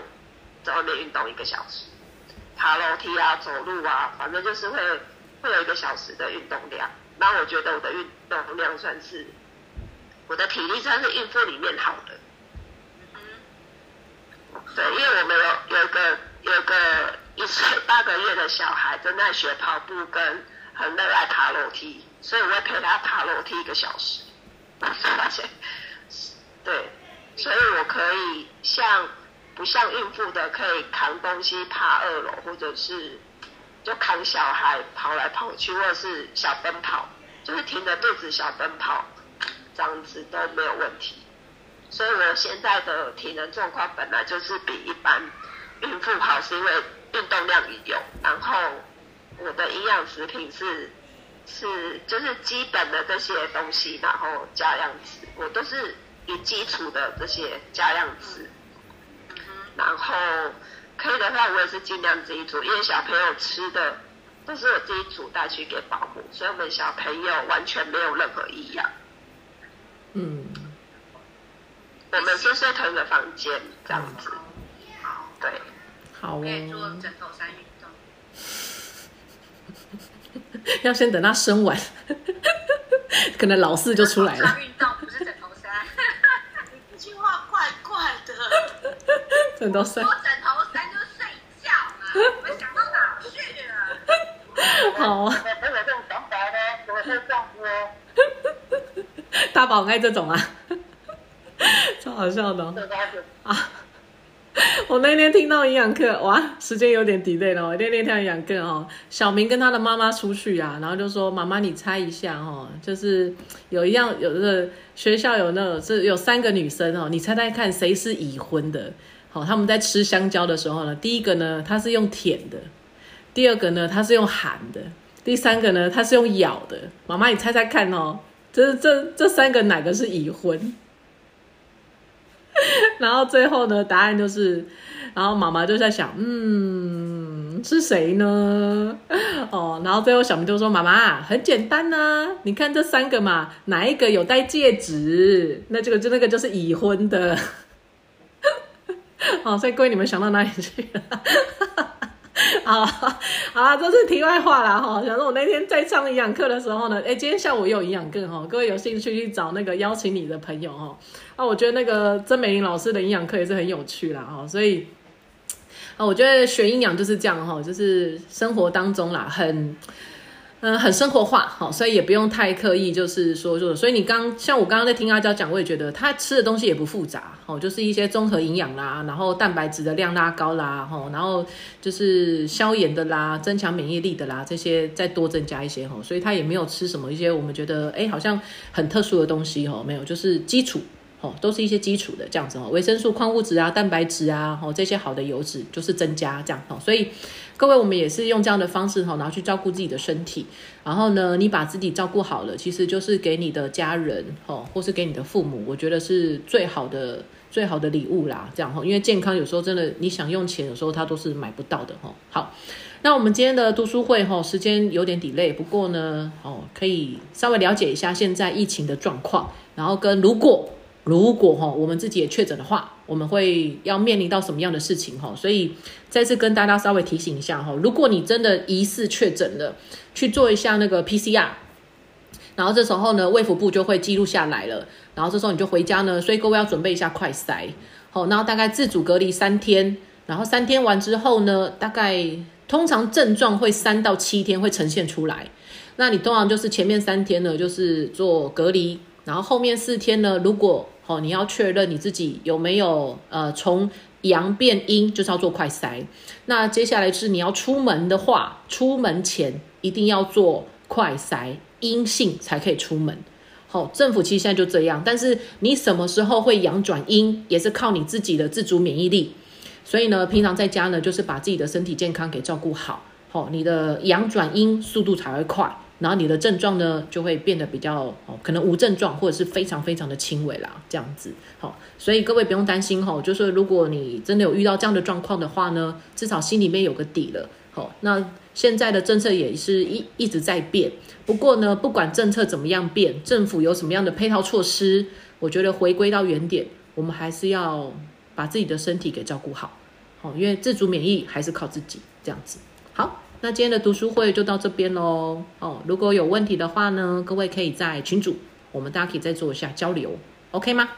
在外面运动一个小时，爬楼梯啊，走路啊，反正就是会会有一个小时的运动量。那我觉得我的运动量算是。我的体力算是孕妇里面好的，对，因为我们有有一个有一个一岁八个月的小孩正在学跑步，跟很热爱爬楼梯，所以我会陪他爬楼梯一个小时，发现，对，所以我可以像不像孕妇的可以扛东西爬二楼，或者是就扛小孩跑来跑去，或者是小奔跑，就是挺着肚子小奔跑。这样子都没有问题，所以我现在的体能状况本来就是比一般孕妇好，是因为运动量有，然后我的营养食品是是就是基本的这些东西，然后加量子，我都是以基础的这些加量子，然后可以的话，我也是尽量自己煮，因为小朋友吃的都是我自己煮带去给保姆，所以我们小朋友完全没有任何异样。嗯，我们是睡同一个房间，这样子。好，对，好哦。可以做枕头山运动。要先等他生完，可能老四就出来了。运动不是枕头山，这句话怪怪的。枕头山。我枕头山就是睡觉嘛，我们想到哪去了？好。我有这种想法呢，怎么会这样说？大宝很爱这种啊，超好笑的、啊！我那天听到营养课，哇，时间有点 delay 了。我那天听营养课哦，小明跟他的妈妈出去啊，然后就说：“妈妈，你猜一下哦，就是有一样有的学校有那种是有三个女生哦，你猜猜看谁是已婚的？好、他们在吃香蕉的时候呢，第一个呢，它是用舔的；第二个呢，它是用含的；第三个呢，它是用咬的。妈妈，你猜猜看哦，这这这三个哪个是已婚？” 然后最后呢，答案就是，然后妈妈就在想，嗯，是谁呢？哦，然后最后小明就说：“妈妈，很简单呐、你看这三个嘛，哪一个有戴戒指？那这个就那个就是已婚的。”好，所以各位你们想到哪里去了？啊，好了，这是题外话啦哈。想说我那天在上营养课的时候呢，哎，今天下午又有营养课哈，各位有兴趣去找那个邀请你的朋友哈。啊，我觉得那个曾美玲老师的营养课也是很有趣啦哈，所以啊，我觉得学营养就是这样哈，就是生活当中啦，很。嗯，很生活化，好，所以也不用太刻意，就是说，就所以你刚像我刚刚在听阿娇讲，我也觉得他吃的东西也不复杂，哦，就是一些综合营养啦，然后蛋白质的量拉高啦，吼，然后就是消炎的啦，增强免疫力的啦，这些再多增加一些，吼，所以他也没有吃什么一些我们觉得哎好像很特殊的东西，吼，没有，就是基础。哦，都是一些基础的这样子哦，维生素、矿物质啊、蛋白质啊，哦这些好的油脂就是增加这样哦，所以各位我们也是用这样的方式哈，然后去照顾自己的身体，然后呢，你把自己照顾好了，其实就是给你的家人哦，或是给你的父母，我觉得是最好的最好的礼物啦，这样哈，因为健康有时候真的你想用钱，有时候它都是买不到的哈。好，那我们今天的读书会哈，时间有点 delay，不过呢，哦，可以稍微了解一下现在疫情的状况，然后跟如果。如果哈我们自己也确诊的话，我们会要面临到什么样的事情哈？所以再次跟大家稍微提醒一下哈，如果你真的疑似确诊了，去做一下那个 PCR，然后这时候呢，卫福部就会记录下来了，然后这时候你就回家呢，所以各位要准备一下快筛，好，然后大概自主隔离三天，然后三天完之后呢，大概通常症状会三到七天会呈现出来，那你通常就是前面三天呢就是做隔离。然后后面四天呢，如果哦你要确认你自己有没有呃从阳变阴，就是要做快筛。那接下来是你要出门的话，出门前一定要做快筛，阴性才可以出门。好、政府其实现在就这样，但是你什么时候会阳转阴，也是靠你自己的自主免疫力。所以呢，平常在家呢，就是把自己的身体健康给照顾好，好、你的阳转阴速度才会快。然后你的症状呢，就会变得比较哦，可能无症状或者是非常非常的轻微啦，这样子。好、所以各位不用担心哈、就是如果你真的有遇到这样的状况的话呢，至少心里面有个底了。好、那现在的政策也是一一直在变，不过呢，不管政策怎么样变，政府有什么样的配套措施，我觉得回归到原点，我们还是要把自己的身体给照顾好。好、因为自主免疫还是靠自己，这样子。好。那今天的读书会就到这边喽。哦，如果有问题的话呢，各位可以在群组，我们大家可以再做一下交流，OK 吗？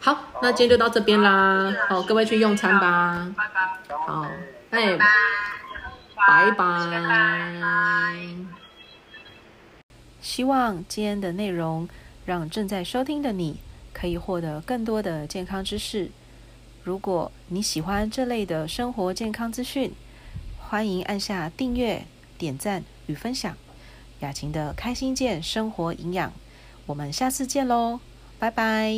好，那今天就到这边啦。好，各位去用餐吧。好，哎，拜拜。希望今天的内容让正在收听的你可以获得更多的健康知识。如果你喜欢这类的生活健康资讯，欢迎按下订阅、点赞与分享。雅琴的开心健生活营养，我们下次见喽，拜拜。